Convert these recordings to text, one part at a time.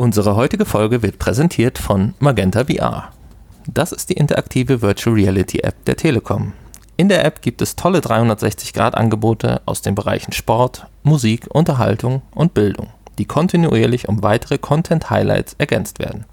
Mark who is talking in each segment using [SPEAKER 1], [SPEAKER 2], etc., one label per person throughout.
[SPEAKER 1] Unsere heutige Folge wird präsentiert von Magenta VR. Das ist die interaktive Virtual Reality App der Telekom. In der App gibt es tolle 360-Grad-Angebote aus den Bereichen Sport, Musik, Unterhaltung und Bildung, die kontinuierlich um weitere Content-Highlights ergänzt werden.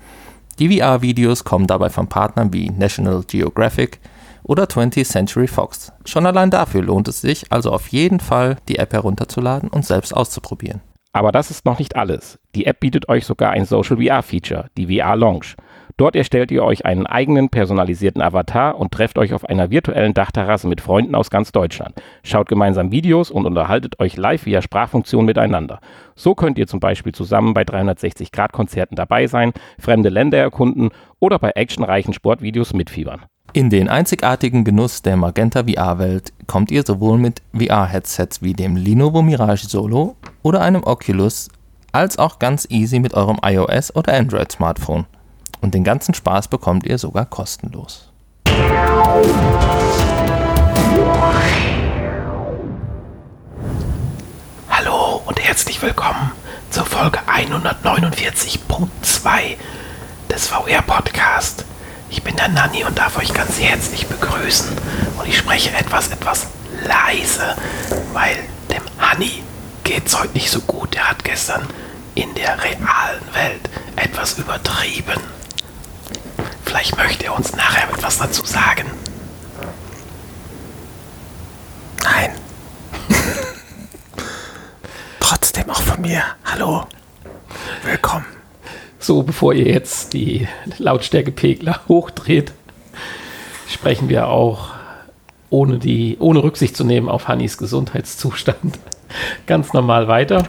[SPEAKER 1] Die VR-Videos kommen dabei von Partnern wie National Geographic oder 20th Century Fox. Schon allein dafür lohnt es sich also auf jeden Fall, die App herunterzuladen und selbst auszuprobieren.
[SPEAKER 2] Aber das ist noch nicht alles. Die App bietet euch sogar ein Social VR Feature, die VR Lounge. Dort erstellt ihr euch einen eigenen personalisierten Avatar und trefft euch auf einer virtuellen Dachterrasse mit Freunden aus ganz Deutschland. Schaut gemeinsam Videos und unterhaltet euch live via Sprachfunktion miteinander. So könnt ihr zum Beispiel zusammen bei 360-Grad-Konzerten dabei sein, fremde Länder erkunden oder bei actionreichen Sportvideos mitfiebern.
[SPEAKER 1] In den einzigartigen Genuss der Magenta VR-Welt kommt ihr sowohl mit VR-Headsets wie dem Lenovo Mirage Solo oder einem Oculus, als auch ganz easy mit eurem iOS oder Android-Smartphone. Und den ganzen Spaß bekommt ihr sogar kostenlos.
[SPEAKER 3] Hallo und herzlich willkommen zur Folge 149.2 des VR-Podcast. Ich bin der Nanni und darf euch ganz herzlich begrüßen. Und ich spreche etwas, etwas leise, weil dem Hanni geht's heute nicht so gut. Er hat gestern in der realen Welt etwas übertrieben. Vielleicht möchte er uns nachher etwas dazu sagen. Nein. Trotzdem auch von mir. Hallo. Willkommen.
[SPEAKER 2] So, bevor ihr jetzt die Lautstärkepegler hochdreht, sprechen wir auch ohne, die, ohne Rücksicht zu nehmen auf Hannis Gesundheitszustand ganz normal weiter.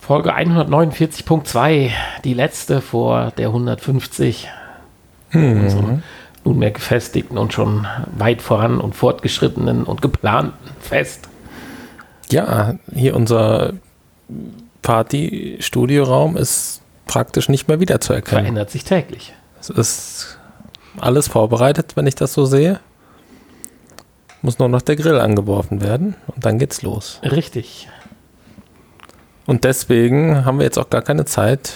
[SPEAKER 2] Folge 149.2, die letzte vor der 150. Mhm. Unserem nunmehr gefestigten und schon weit voran und fortgeschrittenen und geplanten Fest.
[SPEAKER 1] Ja, hier unser Party-Studioraum ist praktisch nicht mehr wiederzuerkennen.
[SPEAKER 2] Verändert sich täglich.
[SPEAKER 1] Es ist alles vorbereitet, wenn ich das so sehe. Muss nur noch der Grill angeworfen werden und dann geht's los.
[SPEAKER 2] Richtig.
[SPEAKER 1] Und deswegen haben wir jetzt auch gar keine Zeit,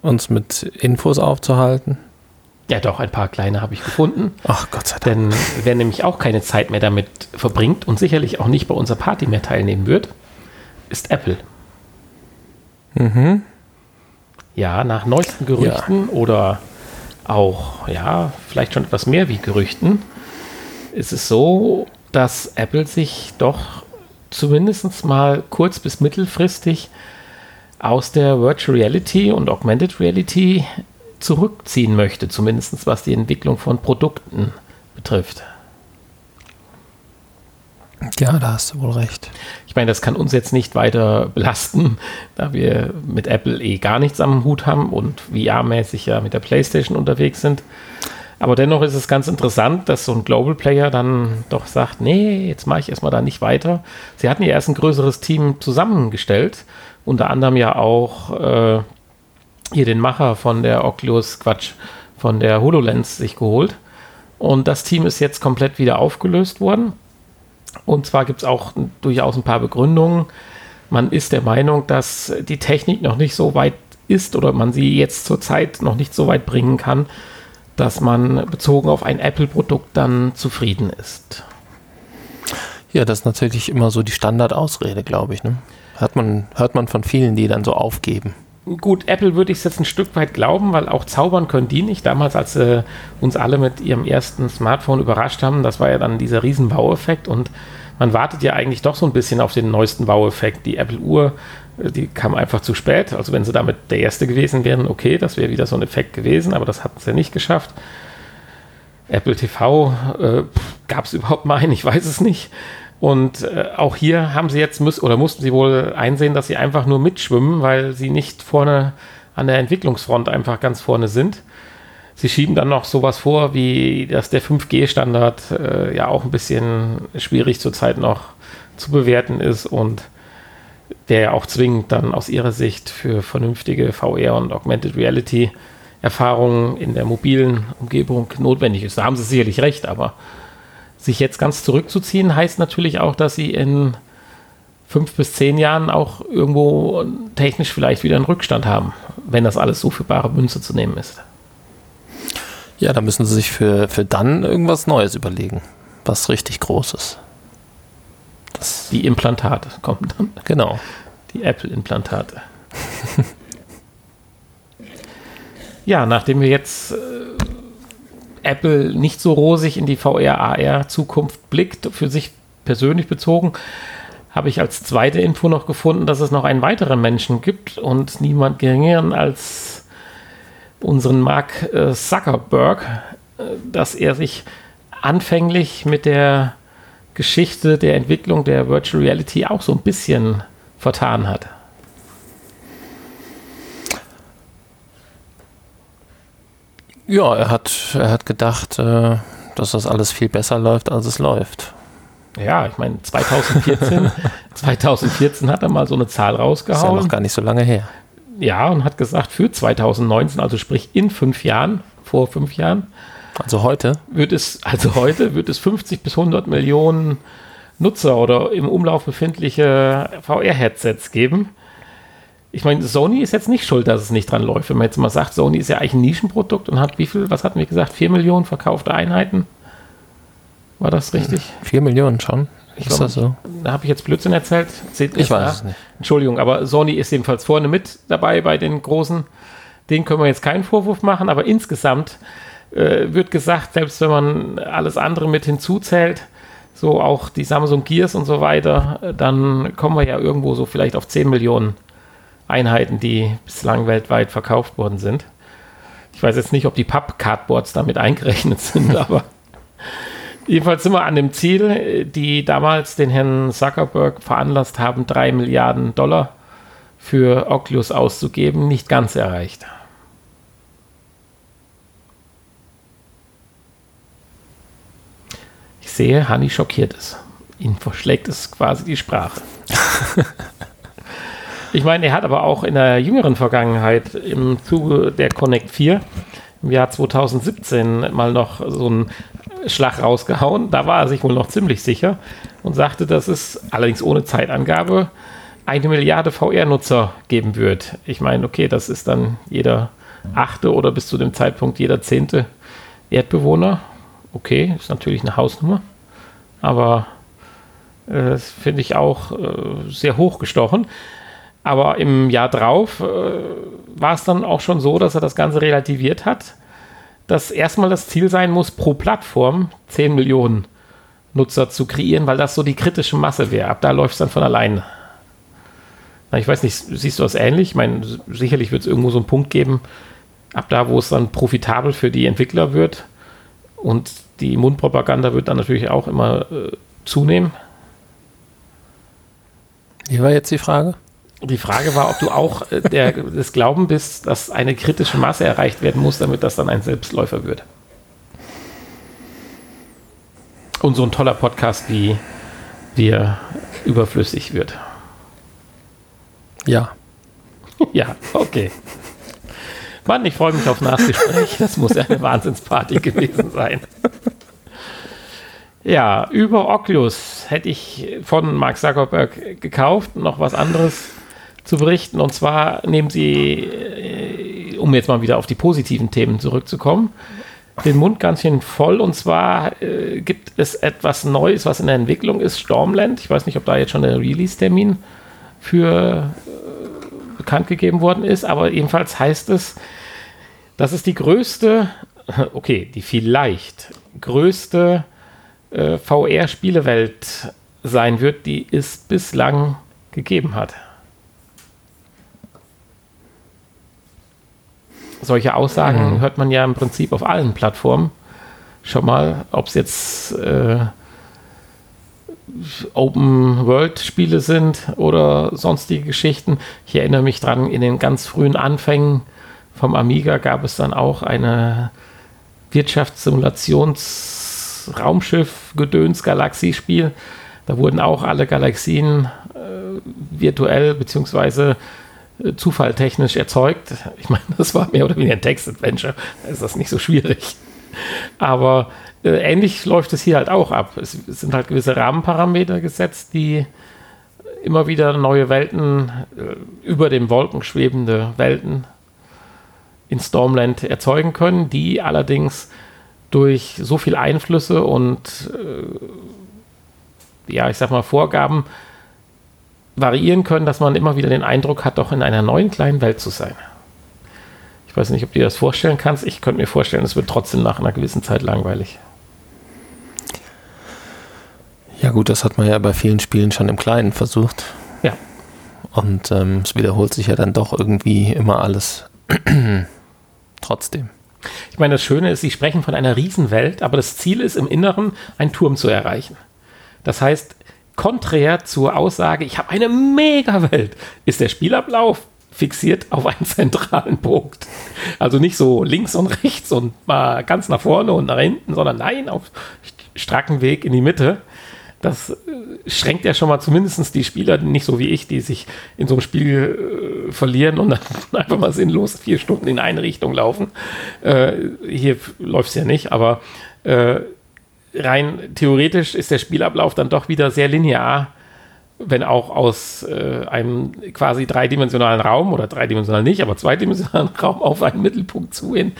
[SPEAKER 1] uns mit Infos aufzuhalten.
[SPEAKER 2] Ja, doch, ein paar kleine habe ich gefunden.
[SPEAKER 1] Ach Gott sei Dank.
[SPEAKER 2] Denn wer nämlich auch keine Zeit mehr damit verbringt und sicherlich auch nicht bei unserer Party mehr teilnehmen wird, ist Apple.
[SPEAKER 1] Mhm.
[SPEAKER 2] Ja, nach neuesten Gerüchten ja. oder auch, ja, vielleicht schon etwas mehr wie Gerüchten, ist es so, dass Apple sich doch zumindest mal kurz- bis mittelfristig aus der Virtual Reality und Augmented Reality zurückziehen möchte, zumindest was die Entwicklung von Produkten betrifft.
[SPEAKER 1] Ja, da hast du wohl recht.
[SPEAKER 2] Ich meine, das kann uns jetzt nicht weiter belasten, da wir mit Apple eh gar nichts am Hut haben und VR-mäßig ja mit der PlayStation unterwegs sind. Aber dennoch ist es ganz interessant, dass so ein Global Player dann doch sagt, nee, jetzt mache ich erstmal da nicht weiter. Sie hatten ja erst ein größeres Team zusammengestellt, unter anderem ja auch äh, hier den Macher von der Oculus, Quatsch, von der HoloLens sich geholt. Und das Team ist jetzt komplett wieder aufgelöst worden. Und zwar gibt es auch durchaus ein paar Begründungen. Man ist der Meinung, dass die Technik noch nicht so weit ist oder man sie jetzt zurzeit noch nicht so weit bringen kann, dass man bezogen auf ein Apple-Produkt dann zufrieden ist.
[SPEAKER 1] Ja, das ist natürlich immer so die Standardausrede, glaube ich. Ne? Hört, man, hört man von vielen, die dann so aufgeben.
[SPEAKER 2] Gut, Apple würde ich es jetzt ein Stück weit glauben, weil auch zaubern können die nicht. Damals, als äh, uns alle mit ihrem ersten Smartphone überrascht haben, das war ja dann dieser riesen Wow-Effekt und man wartet ja eigentlich doch so ein bisschen auf den neuesten Wow-Effekt. Die Apple-Uhr, äh, die kam einfach zu spät. Also wenn sie damit der erste gewesen wären, okay, das wäre wieder so ein Effekt gewesen, aber das hatten sie nicht geschafft. Apple TV, äh, gab es überhaupt mal einen? Ich weiß es nicht. Und äh, auch hier haben sie jetzt müssen oder mussten sie wohl einsehen, dass sie einfach nur mitschwimmen, weil sie nicht vorne an der Entwicklungsfront einfach ganz vorne sind. Sie schieben dann noch sowas vor, wie dass der 5G-Standard äh, ja auch ein bisschen schwierig zurzeit noch zu bewerten ist und der ja auch zwingend dann aus ihrer Sicht für vernünftige VR und Augmented Reality Erfahrungen in der mobilen Umgebung notwendig ist. Da haben sie sicherlich recht, aber sich jetzt ganz zurückzuziehen, heißt natürlich auch, dass sie in fünf bis zehn Jahren auch irgendwo technisch vielleicht wieder einen Rückstand haben, wenn das alles so für bare Münze zu nehmen ist.
[SPEAKER 1] Ja, da müssen sie sich für, für dann irgendwas Neues überlegen, was richtig Großes.
[SPEAKER 2] Das die Implantate kommen dann.
[SPEAKER 1] Genau.
[SPEAKER 2] Die Apple-Implantate. ja, nachdem wir jetzt äh, Apple nicht so rosig in die VR-AR-Zukunft blickt, für sich persönlich bezogen, habe ich als zweite Info noch gefunden, dass es noch einen weiteren Menschen gibt und niemand geringeren als unseren Mark äh, Zuckerberg, äh, dass er sich anfänglich mit der Geschichte der Entwicklung der Virtual Reality auch so ein bisschen vertan hat.
[SPEAKER 1] Ja, er hat, er hat gedacht, äh, dass das alles viel besser läuft, als es läuft.
[SPEAKER 2] Ja, ich meine, 2014, 2014 hat er mal so eine Zahl rausgehauen. Ist ja
[SPEAKER 1] noch gar nicht so lange her.
[SPEAKER 2] Ja, und hat gesagt, für 2019, also sprich in fünf Jahren, vor fünf Jahren.
[SPEAKER 1] Also heute?
[SPEAKER 2] Wird es, also heute wird es 50 bis 100 Millionen Nutzer oder im Umlauf befindliche VR-Headsets geben. Ich meine, Sony ist jetzt nicht schuld, dass es nicht dran läuft. Wenn man jetzt mal sagt, Sony ist ja eigentlich ein Nischenprodukt und hat wie viel, was hatten wir gesagt, 4 Millionen verkaufte Einheiten? War das richtig?
[SPEAKER 1] Vier Millionen schon.
[SPEAKER 2] Ich ist glaub, das so? Da habe ich jetzt Blödsinn erzählt.
[SPEAKER 1] Seht ich weiß es nicht.
[SPEAKER 2] Entschuldigung, aber Sony ist jedenfalls vorne mit dabei bei den großen. Den können wir jetzt keinen Vorwurf machen, aber insgesamt äh, wird gesagt, selbst wenn man alles andere mit hinzuzählt, so auch die Samsung Gears und so weiter, dann kommen wir ja irgendwo so vielleicht auf 10 Millionen Einheiten, die bislang weltweit verkauft worden sind. Ich weiß jetzt nicht, ob die Papp-Cardboards damit eingerechnet sind, aber Jedenfalls sind wir an dem Ziel, die damals den Herrn Zuckerberg veranlasst haben, drei Milliarden Dollar für Oculus auszugeben, nicht ganz erreicht. Ich sehe, Hanni schockiert es. Ihn verschlägt es quasi die Sprache. ich meine, er hat aber auch in der jüngeren Vergangenheit im Zuge der Connect 4 im Jahr 2017 mal noch so ein Schlag rausgehauen. Da war er sich wohl noch ziemlich sicher und sagte, dass es allerdings ohne Zeitangabe eine Milliarde VR-Nutzer geben wird. Ich meine, okay, das ist dann jeder achte oder bis zu dem Zeitpunkt jeder zehnte Erdbewohner. Okay, ist natürlich eine Hausnummer, aber äh, das finde ich auch äh, sehr hochgestochen. Aber im Jahr drauf äh, war es dann auch schon so, dass er das Ganze relativiert hat dass erstmal das Ziel sein muss, pro Plattform 10 Millionen Nutzer zu kreieren, weil das so die kritische Masse wäre. Ab da läuft es dann von allein. Na, ich weiß nicht, siehst du das ähnlich? Ich meine, sicherlich wird es irgendwo so einen Punkt geben, ab da, wo es dann profitabel für die Entwickler wird und die Mundpropaganda wird dann natürlich auch immer äh, zunehmen.
[SPEAKER 1] Wie war jetzt die Frage?
[SPEAKER 2] Die Frage war, ob du auch äh, der, des Glauben bist, dass eine kritische Masse erreicht werden muss, damit das dann ein Selbstläufer wird. Und so ein toller Podcast wie wir überflüssig wird.
[SPEAKER 1] Ja.
[SPEAKER 2] Ja, okay. Mann, ich freue mich auf Nachgespräch. Das muss ja eine Wahnsinnsparty gewesen sein. Ja, über Oculus hätte ich von Mark Zuckerberg gekauft. Noch was anderes zu berichten. Und zwar nehmen sie, äh, um jetzt mal wieder auf die positiven Themen zurückzukommen, den Mund ganz schön voll. Und zwar äh, gibt es etwas Neues, was in der Entwicklung ist, Stormland. Ich weiß nicht, ob da jetzt schon der Release-Termin für äh, bekannt gegeben worden ist, aber jedenfalls heißt es, das ist die größte, okay, die vielleicht größte äh, VR-Spielewelt sein wird, die es bislang gegeben hat. Solche Aussagen mhm. hört man ja im Prinzip auf allen Plattformen schon mal, ob es jetzt äh, Open-World-Spiele sind oder sonstige Geschichten. Ich erinnere mich dran, in den ganz frühen Anfängen vom Amiga gab es dann auch eine Wirtschaftssimulations-Raumschiff-Gedöns-Galaxiespiel. Da wurden auch alle Galaxien äh, virtuell bzw zufalltechnisch erzeugt. Ich meine, das war mehr oder weniger ein Text-Adventure. Da ist das nicht so schwierig. Aber äh, ähnlich läuft es hier halt auch ab. Es, es, sind halt gewisse Rahmenparameter gesetzt, die immer wieder neue Welten, äh, über den Wolken schwebende Welten in Stormland erzeugen können, die allerdings durch so viel Einflüsse und äh, ja, ich sag mal Vorgaben variieren können, dass man immer wieder den Eindruck hat, doch in einer neuen kleinen Welt zu sein. Ich weiß nicht, ob du dir das vorstellen kannst. Ich könnte mir vorstellen, es wird trotzdem nach einer gewissen Zeit langweilig.
[SPEAKER 1] Ja gut, das hat man ja bei vielen Spielen schon im Kleinen versucht.
[SPEAKER 2] Ja.
[SPEAKER 1] Und ähm, es wiederholt sich ja dann doch irgendwie immer alles trotzdem.
[SPEAKER 2] Ich meine, das Schöne ist, sie sprechen von einer Riesenwelt, aber das Ziel ist im Inneren, einen Turm zu erreichen. Das heißt, konträr zur Aussage, ich habe eine Mega-Welt, ist der Spielablauf fixiert auf einen zentralen Punkt. Also nicht so links und rechts und mal ganz nach vorne und nach hinten, sondern nein, auf stracken Weg in die Mitte das äh, schränkt ja schon mal zumindest die Spieler, nicht so wie ich, die sich in so einem Spiel äh, verlieren und dann einfach mal sinnlos vier Stunden in eine Richtung laufen. Äh, hier läuft es ja nicht, aber äh, rein theoretisch ist der Spielablauf dann doch wieder sehr linear, wenn auch aus äh, einem quasi dreidimensionalen Raum oder dreidimensional nicht, aber zweidimensionalen Raum auf einen Mittelpunkt zu hin,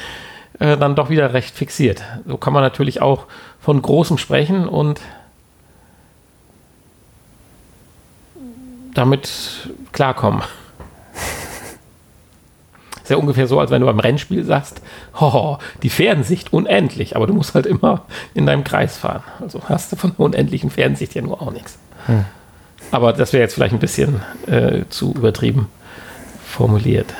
[SPEAKER 2] äh, dann doch wieder recht fixiert. So kann man natürlich auch von Großem sprechen und damit klarkommen. Ist ja ungefähr so, als wenn du beim Rennspiel sagst, oh, die Fernsicht unendlich, aber du musst halt immer in deinem Kreis fahren. Also hast du von der unendlichen Fernsicht ja nur auch nichts. Hm. Aber das wäre jetzt vielleicht ein bisschen äh, zu übertrieben formuliert.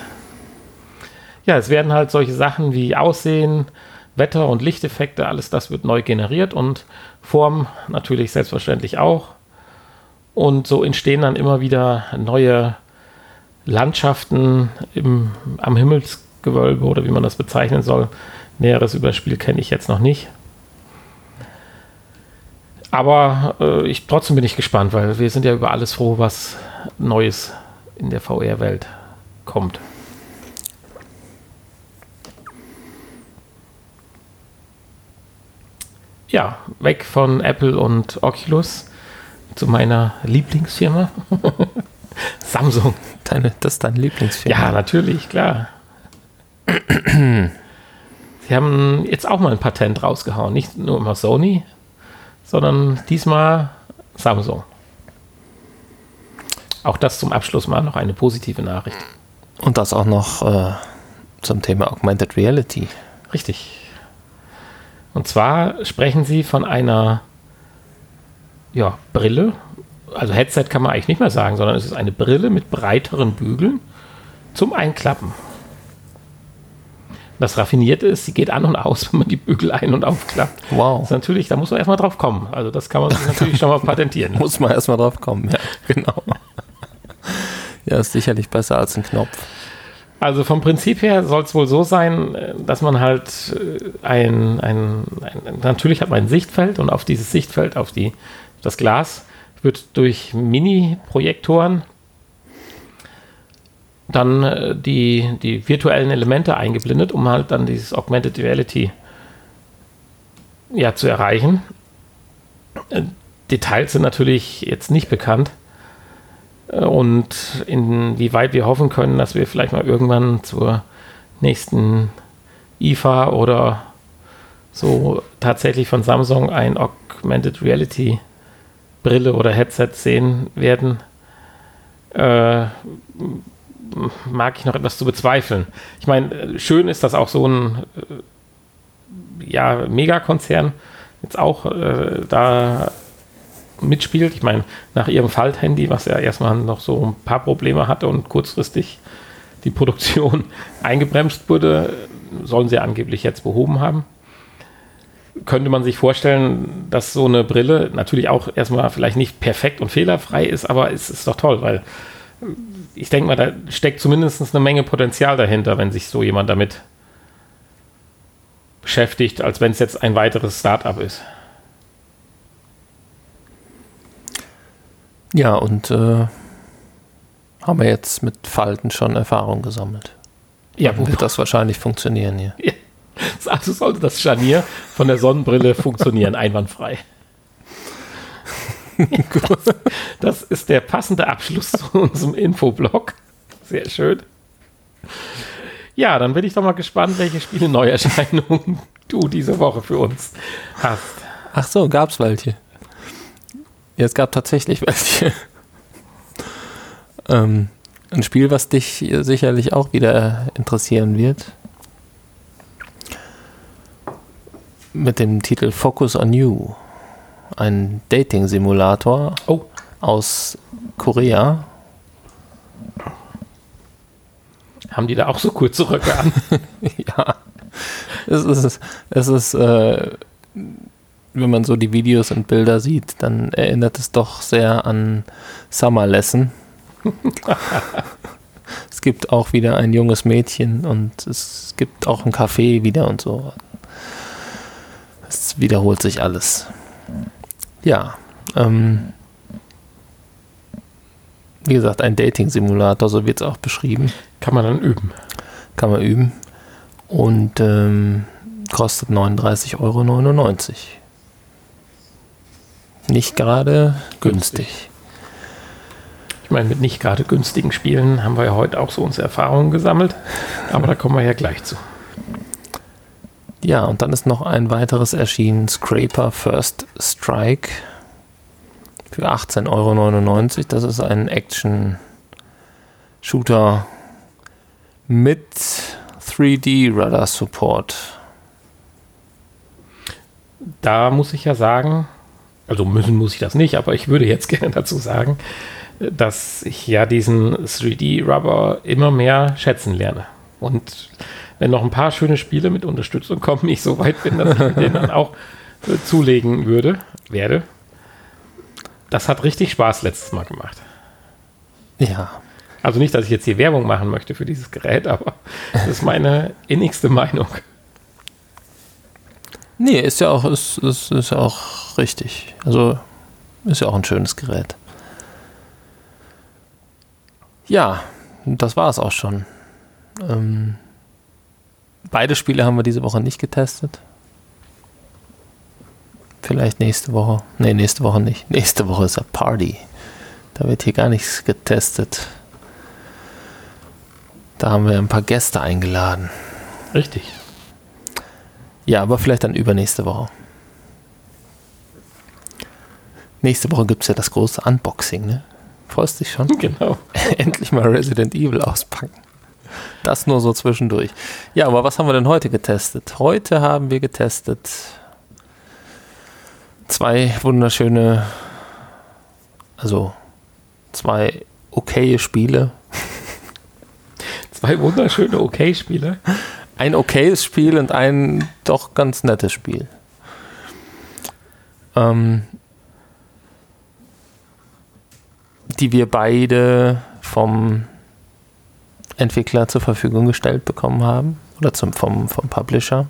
[SPEAKER 2] Ja, es werden halt solche Sachen wie Aussehen, Wetter und Lichteffekte, alles das wird neu generiert und Form natürlich selbstverständlich auch. Und so entstehen dann immer wieder neue Landschaften im, am Himmelsgewölbe oder wie man das bezeichnen soll. Näheres über das Spiel kenne ich jetzt noch nicht. Aber äh, ich, trotzdem bin ich gespannt, weil wir sind ja über alles froh, was Neues in der VR-Welt kommt. Ja, weg von Apple und Oculus zu meiner Lieblingsfirma. Samsung.
[SPEAKER 1] Deine, das ist deine Lieblingsfirma?
[SPEAKER 2] Ja, natürlich, klar. Sie haben jetzt auch mal ein Patent rausgehauen. Nicht nur immer Sony, sondern diesmal Samsung. Auch das zum Abschluss mal noch eine positive Nachricht.
[SPEAKER 1] Und das auch noch äh, zum Thema Augmented Reality.
[SPEAKER 2] Richtig. Und zwar sprechen Sie von einer ja, Brille. Also Headset kann man eigentlich nicht mehr sagen, sondern es ist eine Brille mit breiteren Bügeln zum Einklappen. Das Raffinierte ist, sie geht an und aus, wenn man die Bügel ein- und aufklappt.
[SPEAKER 1] Wow.
[SPEAKER 2] Das natürlich, da muss man erstmal drauf kommen. Also das kann man sich natürlich schon mal patentieren.
[SPEAKER 1] muss man erstmal drauf kommen, ja, genau. ja, ist sicherlich besser als ein Knopf.
[SPEAKER 2] Also vom Prinzip her soll es wohl so sein, äh, dass man halt äh, ein, ein, ein, natürlich hat man ein Sichtfeld und auf dieses Sichtfeld, auf die das Glas wird durch Mini-Projektoren dann äh, die, die virtuellen Elemente eingeblendet, um halt dann dieses Augmented Reality ja, zu erreichen. Äh, Details sind natürlich jetzt nicht bekannt. Äh, und inwieweit wir hoffen können, dass wir vielleicht mal irgendwann zur nächsten IFA oder so tatsächlich von Samsung ein Augmented Reality Brille oder Headset sehen werden, äh, mag ich noch etwas zu bezweifeln. Ich meine, schön ist, dass auch so ein äh, ja, Megakonzern jetzt auch äh, da mitspielt. Ich meine, nach ihrem Falthandy, was ja erstmal noch so ein paar Probleme hatte und kurzfristig die Produktion eingebremst wurde, sollen sie angeblich jetzt behoben haben könnte man sich vorstellen, dass so eine Brille natürlich auch erstmal vielleicht nicht perfekt und fehlerfrei ist, aber es ist doch toll, weil ich denke mal, da steckt zumindest eine Menge Potenzial dahinter, wenn sich so jemand damit beschäftigt, als wenn es jetzt ein weiteres Startup ist.
[SPEAKER 1] Ja, und äh, haben wir jetzt mit Falten schon Erfahrung gesammelt. Ja, wird das wahrscheinlich funktionieren hier. Ja.
[SPEAKER 2] Also sollte das Scharnier von der Sonnenbrille funktionieren, einwandfrei. das, das ist der passende Abschluss zu unserem Infoblog. Sehr schön. Ja, dann bin ich doch mal gespannt, welche Spiele Neuerscheinungen du diese Woche für uns hast.
[SPEAKER 1] Ach so, gab's welche? Ja, es gab tatsächlich welche. ähm, ein Spiel, was dich sicherlich auch wieder interessieren wird. Mit dem Titel Focus on You. Ein Dating-Simulator
[SPEAKER 2] Oh.
[SPEAKER 1] aus Korea.
[SPEAKER 2] Haben die da auch so kurze Röcke an?
[SPEAKER 1] ja. Es ist, es ist äh, wenn man so die Videos und Bilder sieht, dann erinnert es doch sehr an Summer Lesson. es gibt auch wieder ein junges Mädchen und es gibt auch ein Café wieder und so. Es wiederholt sich alles. Ja. Ähm, wie gesagt, ein Dating-Simulator, so wird es auch beschrieben.
[SPEAKER 2] Kann man dann üben.
[SPEAKER 1] Kann man üben. Und ähm, kostet 39,99 Euro. Nicht gerade günstig.
[SPEAKER 2] Ich meine, mit nicht gerade günstigen Spielen haben wir ja heute auch so unsere Erfahrungen gesammelt. Aber da kommen wir ja gleich zu.
[SPEAKER 1] Ja, und dann ist noch ein weiteres erschienen, Scraper First Strike für 18,99 Euro. Das ist ein Action-Shooter mit 3D-Radar-Support.
[SPEAKER 2] Da muss ich ja sagen, also müssen muss ich das nicht, aber ich würde jetzt gerne dazu sagen, dass ich ja diesen 3D-Rubber immer mehr schätzen lerne. Und wenn noch ein paar schöne Spiele mit Unterstützung kommen, ich so weit bin, dass ich den dann auch äh, zulegen würde, werde. Das hat richtig Spaß letztes Mal gemacht.
[SPEAKER 1] Ja.
[SPEAKER 2] Also nicht, dass ich jetzt hier Werbung machen möchte für dieses Gerät, aber das ist meine innigste Meinung.
[SPEAKER 1] Nee, ist ja auch, ist, ist, ist ja auch richtig. Also ist ja auch ein schönes Gerät. Ja, das war es auch schon. Ähm, beide Spiele haben wir diese Woche nicht getestet. Vielleicht nächste Woche. Nee, nächste Woche nicht. Nächste Woche ist ja Party. Da wird hier gar nichts getestet. Da haben wir ein paar Gäste eingeladen.
[SPEAKER 2] Richtig.
[SPEAKER 1] Ja, aber vielleicht dann übernächste Woche. Nächste Woche gibt es ja das große Unboxing, ne? Freust dich schon?
[SPEAKER 2] Genau.
[SPEAKER 1] Endlich mal Resident Evil auspacken. Das nur so zwischendurch. Ja, aber was haben wir denn heute getestet? Heute haben wir getestet zwei wunderschöne, also zwei okaye Spiele.
[SPEAKER 2] Zwei wunderschöne Okay-Spiele.
[SPEAKER 1] Ein okayes Spiel und ein doch ganz nettes Spiel. Ähm, die wir beide vom Entwickler zur Verfügung gestellt bekommen haben oder zum, vom, vom Publisher.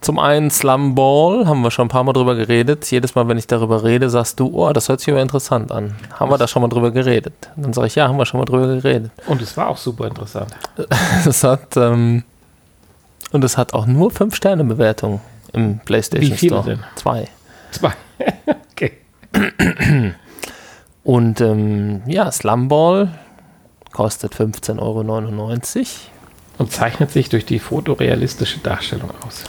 [SPEAKER 1] Zum einen Slum Ball, haben wir schon ein paar Mal drüber geredet. Jedes Mal, wenn ich darüber rede, sagst du, oh, das hört sich aber interessant an. Haben wir da schon mal drüber geredet? Dann sage ich, ja, haben wir schon mal drüber geredet.
[SPEAKER 2] Und es war auch super interessant.
[SPEAKER 1] Es hat, ähm, und es hat auch nur 5 Sterne Bewertung im PlayStation
[SPEAKER 2] Wie viele
[SPEAKER 1] Store.
[SPEAKER 2] denn?
[SPEAKER 1] Zwei.
[SPEAKER 2] Zwei. okay.
[SPEAKER 1] Und ähm, ja, Slumball kostet 15,99 Euro.
[SPEAKER 2] Und zeichnet sich durch die fotorealistische Darstellung aus.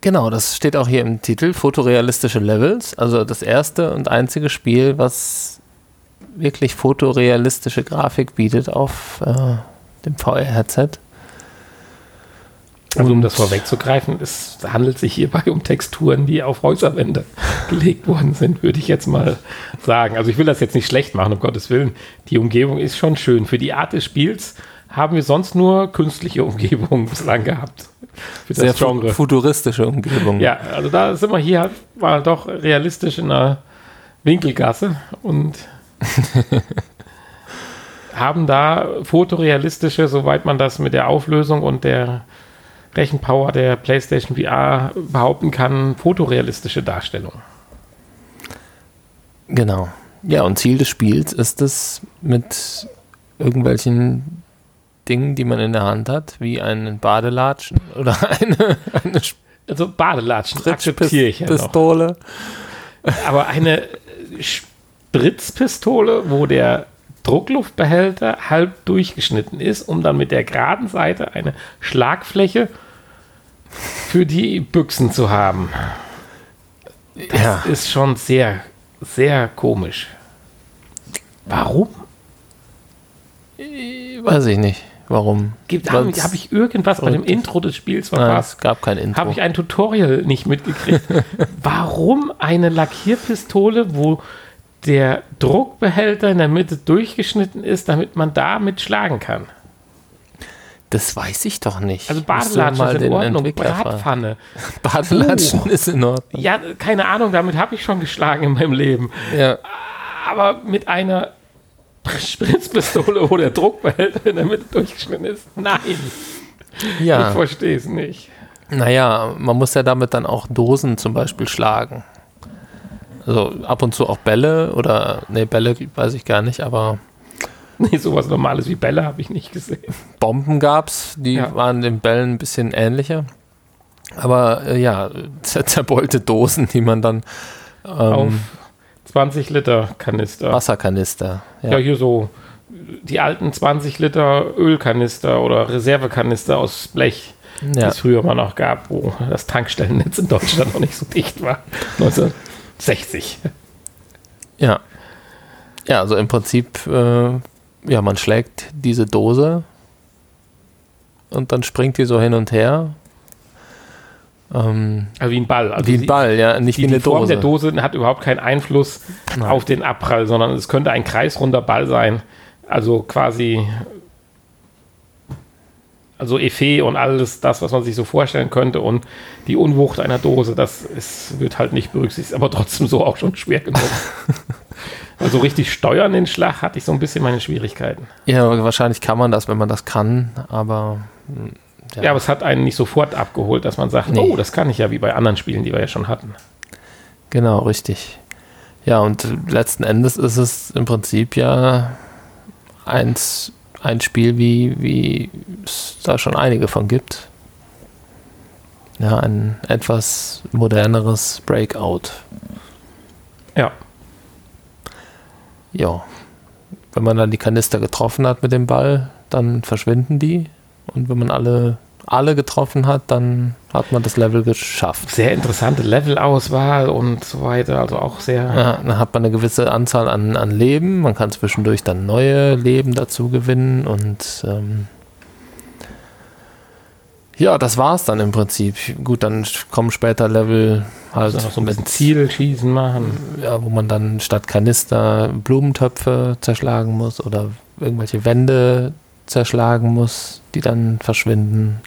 [SPEAKER 1] Genau, das steht auch hier im Titel, fotorealistische Levels. Also das erste und einzige Spiel, was wirklich fotorealistische Grafik bietet auf äh, dem VR-Headset.
[SPEAKER 2] Also um das vorwegzugreifen, es handelt sich hierbei um Texturen, die auf Häuserwände gelegt worden sind, würde ich jetzt mal sagen. Also ich will das jetzt nicht schlecht machen, um Gottes Willen. Die Umgebung ist schon schön. Für die Art des Spiels haben wir sonst nur künstliche Umgebungen bislang gehabt. Für
[SPEAKER 1] Sehr
[SPEAKER 2] das Genre.
[SPEAKER 1] futuristische Umgebung.
[SPEAKER 2] Ja, also da sind wir hier, war doch realistisch in einer Winkelgasse und haben da fotorealistische, soweit man das mit der Auflösung und der Rechenpower der PlayStation VR behaupten kann, fotorealistische Darstellung.
[SPEAKER 1] Genau. Ja, und Ziel des Spiels ist es, mit irgendwelchen Dingen, die man in der Hand hat, wie einen Badelatschen oder eine, eine
[SPEAKER 2] Also Badelatschen akzeptiere ich ja noch.
[SPEAKER 1] Pistole,
[SPEAKER 2] Aber eine Spritzpistole, wo der Druckluftbehälter halb durchgeschnitten ist, um dann mit der geraden Seite eine Schlagfläche für die Büchsen zu haben. Das
[SPEAKER 1] Ja.
[SPEAKER 2] ist schon sehr, sehr komisch. Warum?
[SPEAKER 1] Weiß ich nicht, warum.
[SPEAKER 2] Gibt- Habe hab ich irgendwas bei dem Intro des Spiels verpasst?
[SPEAKER 1] es gab kein Intro.
[SPEAKER 2] Habe ich ein Tutorial nicht mitgekriegt? Warum eine Lackierpistole, wo der Druckbehälter in der Mitte durchgeschnitten ist, damit man damit schlagen kann?
[SPEAKER 1] das weiß ich doch nicht.
[SPEAKER 2] Also Badelatschen ist in Ordnung. Bratpfanne.
[SPEAKER 1] Badelatschen
[SPEAKER 2] Oh.
[SPEAKER 1] ist in Ordnung.
[SPEAKER 2] Ja, keine Ahnung, damit habe ich schon geschlagen in meinem Leben.
[SPEAKER 1] Ja.
[SPEAKER 2] Aber mit einer Spritzpistole, wo der Druckbehälter in der Mitte durchgeschnitten ist? Nein, ich
[SPEAKER 1] ja.
[SPEAKER 2] verstehe es nicht.
[SPEAKER 1] Naja, man muss ja damit dann auch Dosen zum Beispiel schlagen. Also ab und zu auch Bälle oder, ne, Bälle weiß ich gar nicht, aber
[SPEAKER 2] Nee, sowas Normales wie Bälle habe ich nicht gesehen.
[SPEAKER 1] Bomben gab's, die
[SPEAKER 2] Ja.
[SPEAKER 1] waren den Bällen ein bisschen ähnlicher. Aber äh, ja, zer zerbeulte Dosen, die man dann
[SPEAKER 2] Auf
[SPEAKER 1] ähm,
[SPEAKER 2] 20 Liter Kanister.
[SPEAKER 1] Wasserkanister.
[SPEAKER 2] Ja.
[SPEAKER 1] Ja.
[SPEAKER 2] hier so die alten 20 Liter Ölkanister oder Reservekanister aus Blech, die
[SPEAKER 1] ja.
[SPEAKER 2] es früher mal noch gab, wo das Tankstellennetz in Deutschland noch nicht so dicht war. 1960.
[SPEAKER 1] Ja. Ja, also im Prinzip, äh, ja, man schlägt diese Dose und dann springt die so hin und her. Ähm,
[SPEAKER 2] Also wie ein Ball. Also
[SPEAKER 1] wie ein Ball, ja, nicht
[SPEAKER 2] Die,
[SPEAKER 1] wie eine
[SPEAKER 2] die Form
[SPEAKER 1] Dose.
[SPEAKER 2] der Dose hat überhaupt keinen Einfluss
[SPEAKER 1] Nein.
[SPEAKER 2] auf den Abprall, sondern es könnte ein kreisrunder Ball sein. Also quasi, also Effet und alles das, was man sich so vorstellen könnte und die Unwucht einer Dose, das ist, wird halt nicht berücksichtigt, aber trotzdem so auch schon schwer genug. also richtig steuern den Schlag hatte ich so ein bisschen meine Schwierigkeiten.
[SPEAKER 1] Ja, wahrscheinlich kann man das, wenn man das kann, aber hm,
[SPEAKER 2] Ja, aber es hat einen nicht sofort abgeholt, dass man sagt,
[SPEAKER 1] Nee.
[SPEAKER 2] oh, das kann ich ja wie bei anderen Spielen, die wir ja schon hatten.
[SPEAKER 1] genau, richtig. Ja, und letzten Endes ist es im Prinzip ja eins, ein Spiel, wie, wie es da schon einige von gibt. Ja, ein etwas moderneres Breakout.
[SPEAKER 2] Ja.
[SPEAKER 1] Ja. Wenn man dann die Kanister getroffen hat mit dem Ball, dann verschwinden die. Und wenn man alle, alle getroffen hat, dann hat man das Level geschafft.
[SPEAKER 2] Sehr interessante Levelauswahl und so weiter, also auch sehr.
[SPEAKER 1] Ja, dann hat man eine gewisse Anzahl an, an Leben. Man kann zwischendurch dann neue Leben dazu gewinnen. Und ähm, ja, das war es dann im Prinzip. Gut, dann kommen später Level halt
[SPEAKER 2] Also noch so ein bisschen Zielschießen machen.
[SPEAKER 1] ja, wo man dann statt Kanister Blumentöpfe zerschlagen muss oder irgendwelche Wände zerschlagen muss, die dann verschwinden.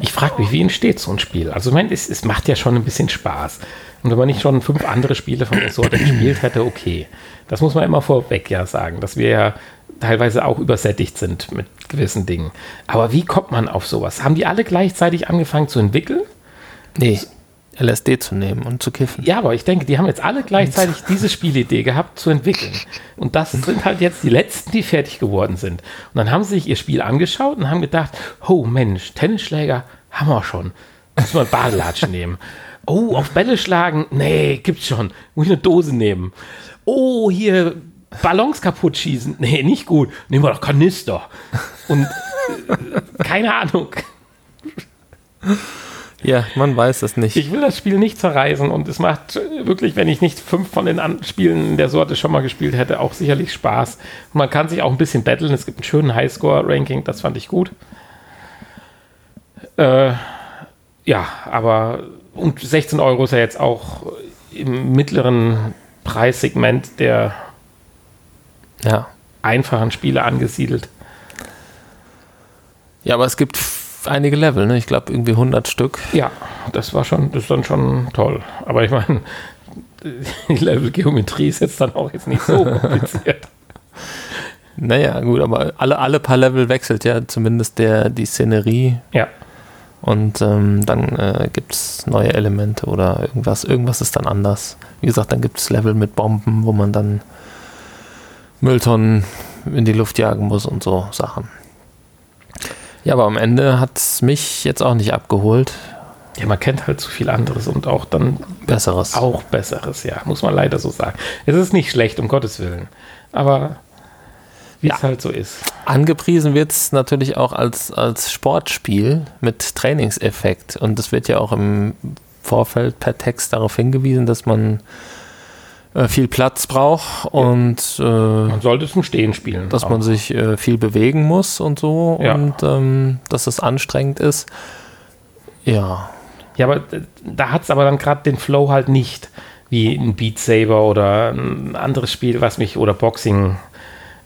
[SPEAKER 2] Ich frage mich, wie entsteht so ein Spiel? Also, ich meine, es, es macht ja schon ein bisschen Spaß. Und wenn man nicht schon fünf andere Spiele von der Sorte gespielt hätte, okay. Das muss man immer vorweg ja sagen, dass wir ja teilweise auch übersättigt sind mit gewissen Dingen. Aber wie kommt man auf sowas? Haben die alle gleichzeitig angefangen zu entwickeln?
[SPEAKER 1] Nee, LSD zu nehmen und zu kiffen.
[SPEAKER 2] Ja, aber ich denke, die haben jetzt alle gleichzeitig diese Spielidee gehabt zu entwickeln. Und das sind halt jetzt die letzten, die fertig geworden sind. Und dann haben sie sich ihr Spiel angeschaut und haben gedacht, oh Mensch, Tennisschläger haben wir schon. Müssen wir einen Badelatschen nehmen. Oh, auf Bälle schlagen? Nee, gibt's schon. Muss ich eine Dose nehmen. Oh, hier Ballons kaputt schießen? Nee, nicht gut. Nehmen wir doch Kanister. Und äh, keine Ahnung.
[SPEAKER 1] Ja, man weiß es nicht.
[SPEAKER 2] Ich will das Spiel nicht zerreißen und es macht wirklich, wenn ich nicht fünf von den Spielen der Sorte schon mal gespielt hätte, auch sicherlich Spaß. Und man kann sich auch ein bisschen battlen. Es gibt einen schönen Highscore-Ranking, das fand ich gut. Äh, ja, aber und 16 Euro ist ja jetzt auch im mittleren Preissegment der
[SPEAKER 1] Ja.
[SPEAKER 2] einfachen Spiele angesiedelt.
[SPEAKER 1] Ja, aber es gibt einige Level, ne? Ich glaube irgendwie 100 Stück.
[SPEAKER 2] Ja, das war schon, das ist dann schon toll. Aber ich meine, die Level-Geometrie ist jetzt dann auch jetzt nicht so kompliziert.
[SPEAKER 1] Naja, gut, aber alle, alle paar Level wechselt ja zumindest der, die Szenerie
[SPEAKER 2] ja.
[SPEAKER 1] und ähm, dann äh, gibt es neue Elemente oder irgendwas. Irgendwas ist dann anders. Wie gesagt, dann gibt es Level mit Bomben, wo man dann Mülltonnen in die Luft jagen muss und so Sachen. Ja, aber am Ende hat es mich jetzt auch nicht abgeholt.
[SPEAKER 2] Ja, man kennt halt zu viel anderes und auch dann
[SPEAKER 1] Besseres.
[SPEAKER 2] auch Besseres, ja, muss man leider so sagen. Es ist nicht schlecht, um Gottes Willen. Aber wie es halt so ist.
[SPEAKER 1] Angepriesen wird es natürlich auch als, als Sportspiel mit Trainingseffekt. Und es wird ja auch im Vorfeld per Text darauf hingewiesen, dass man äh, viel Platz braucht und äh,
[SPEAKER 2] Man sollte im Stehen spielen.
[SPEAKER 1] dass
[SPEAKER 2] auch.
[SPEAKER 1] man sich äh, viel bewegen muss und so
[SPEAKER 2] Ja.
[SPEAKER 1] und ähm, dass es anstrengend ist. Ja,
[SPEAKER 2] Ja, aber da hat es aber dann gerade den Flow halt nicht, wie ein Beat Saber oder ein anderes Spiel, was mich, oder Boxing,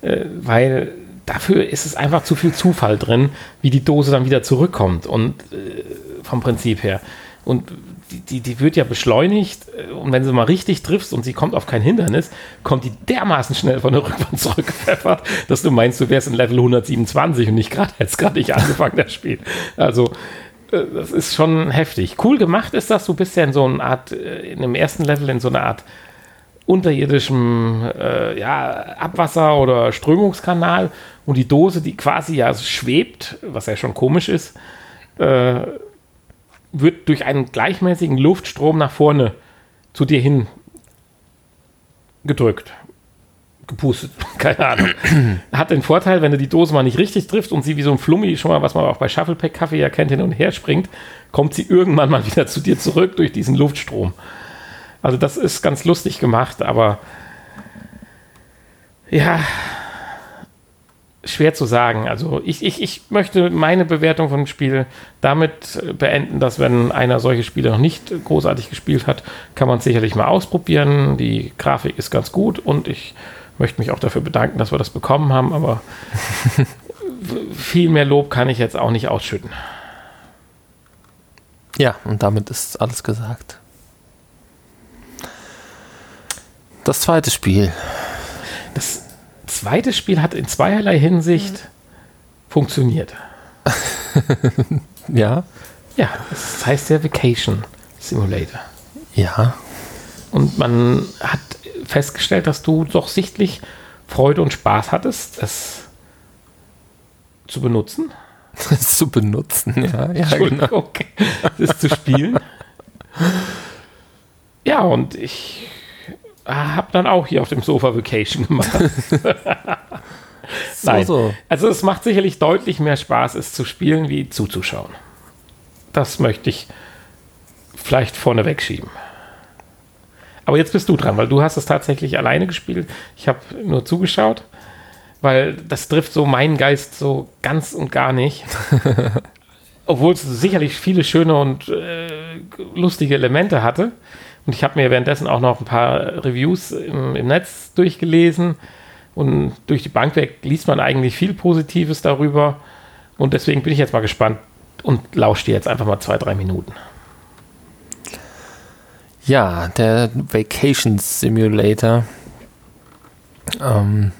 [SPEAKER 2] äh, weil dafür ist es einfach zu viel Zufall drin, wie die Dose dann wieder zurückkommt und äh, vom Prinzip her. Und die, die, die wird ja beschleunigt äh, und wenn sie mal richtig triffst und sie kommt auf kein Hindernis, kommt die dermaßen schnell von der Rückwand zurückgepfeffert, dass du meinst, du wärst in Level 127 und nicht gerade, hättest gerade nicht angefangen, das Spiel. Also, äh, das ist schon heftig. Cool gemacht ist das, du bist ja in so einer Art, äh, in dem ersten Level in so einer Art unterirdischem äh, ja, Abwasser- oder Strömungskanal und die Dose, die quasi ja schwebt, was ja schon komisch ist, äh, wird durch einen gleichmäßigen Luftstrom nach vorne zu dir hin gedrückt. Gepustet, keine Ahnung. Hat den Vorteil, wenn du die Dose mal nicht richtig triffst und sie wie so ein Flummi, schon mal, was man auch bei Shufflepack Kaffee ja kennt, hin und her springt, kommt sie irgendwann mal wieder zu dir zurück durch diesen Luftstrom. Also das ist ganz lustig gemacht, aber ja, schwer zu sagen. Also ich, ich, ich möchte meine Bewertung von dem Spiel damit äh, beenden, dass wenn einer solche Spiele noch nicht großartig gespielt hat, kann man es sicherlich mal ausprobieren. Die Grafik ist ganz gut und ich möchte mich auch dafür bedanken, dass wir das bekommen haben, aber viel mehr Lob kann ich jetzt auch nicht ausschütten.
[SPEAKER 1] ja, und damit ist alles gesagt. Das zweite Spiel.
[SPEAKER 2] Das zweite Spiel hat in zweierlei Hinsicht funktioniert.
[SPEAKER 1] Ja,
[SPEAKER 2] Ja, das heißt ja Vacation Simulator.
[SPEAKER 1] ja,
[SPEAKER 2] Und man hat festgestellt, dass du doch sichtlich Freude und Spaß hattest, es zu benutzen.
[SPEAKER 1] das zu benutzen. Ja, ja genau.
[SPEAKER 2] Entschuldigung, das zu spielen. Ja, und ich habe dann auch hier auf dem Sofa Vacation gemacht.
[SPEAKER 1] So,
[SPEAKER 2] Nein.
[SPEAKER 1] so.
[SPEAKER 2] Also es macht sicherlich deutlich mehr Spaß, es zu spielen, wie zuzuschauen. Das möchte ich vielleicht vorneweg schieben. Aber jetzt bist du dran, weil du hast es tatsächlich alleine gespielt. Ich habe nur zugeschaut, weil das trifft so meinen Geist so ganz und gar nicht. Obwohl es sicherlich viele schöne und äh, lustige Elemente hatte. Und ich habe mir währenddessen auch noch ein paar Reviews im, im Netz durchgelesen. Und durch die Bank weg liest man eigentlich viel Positives darüber. Und deswegen bin ich jetzt mal gespannt und lausche dir jetzt einfach mal zwei, drei Minuten.
[SPEAKER 1] Ja, der Vacation Simulator. Ähm,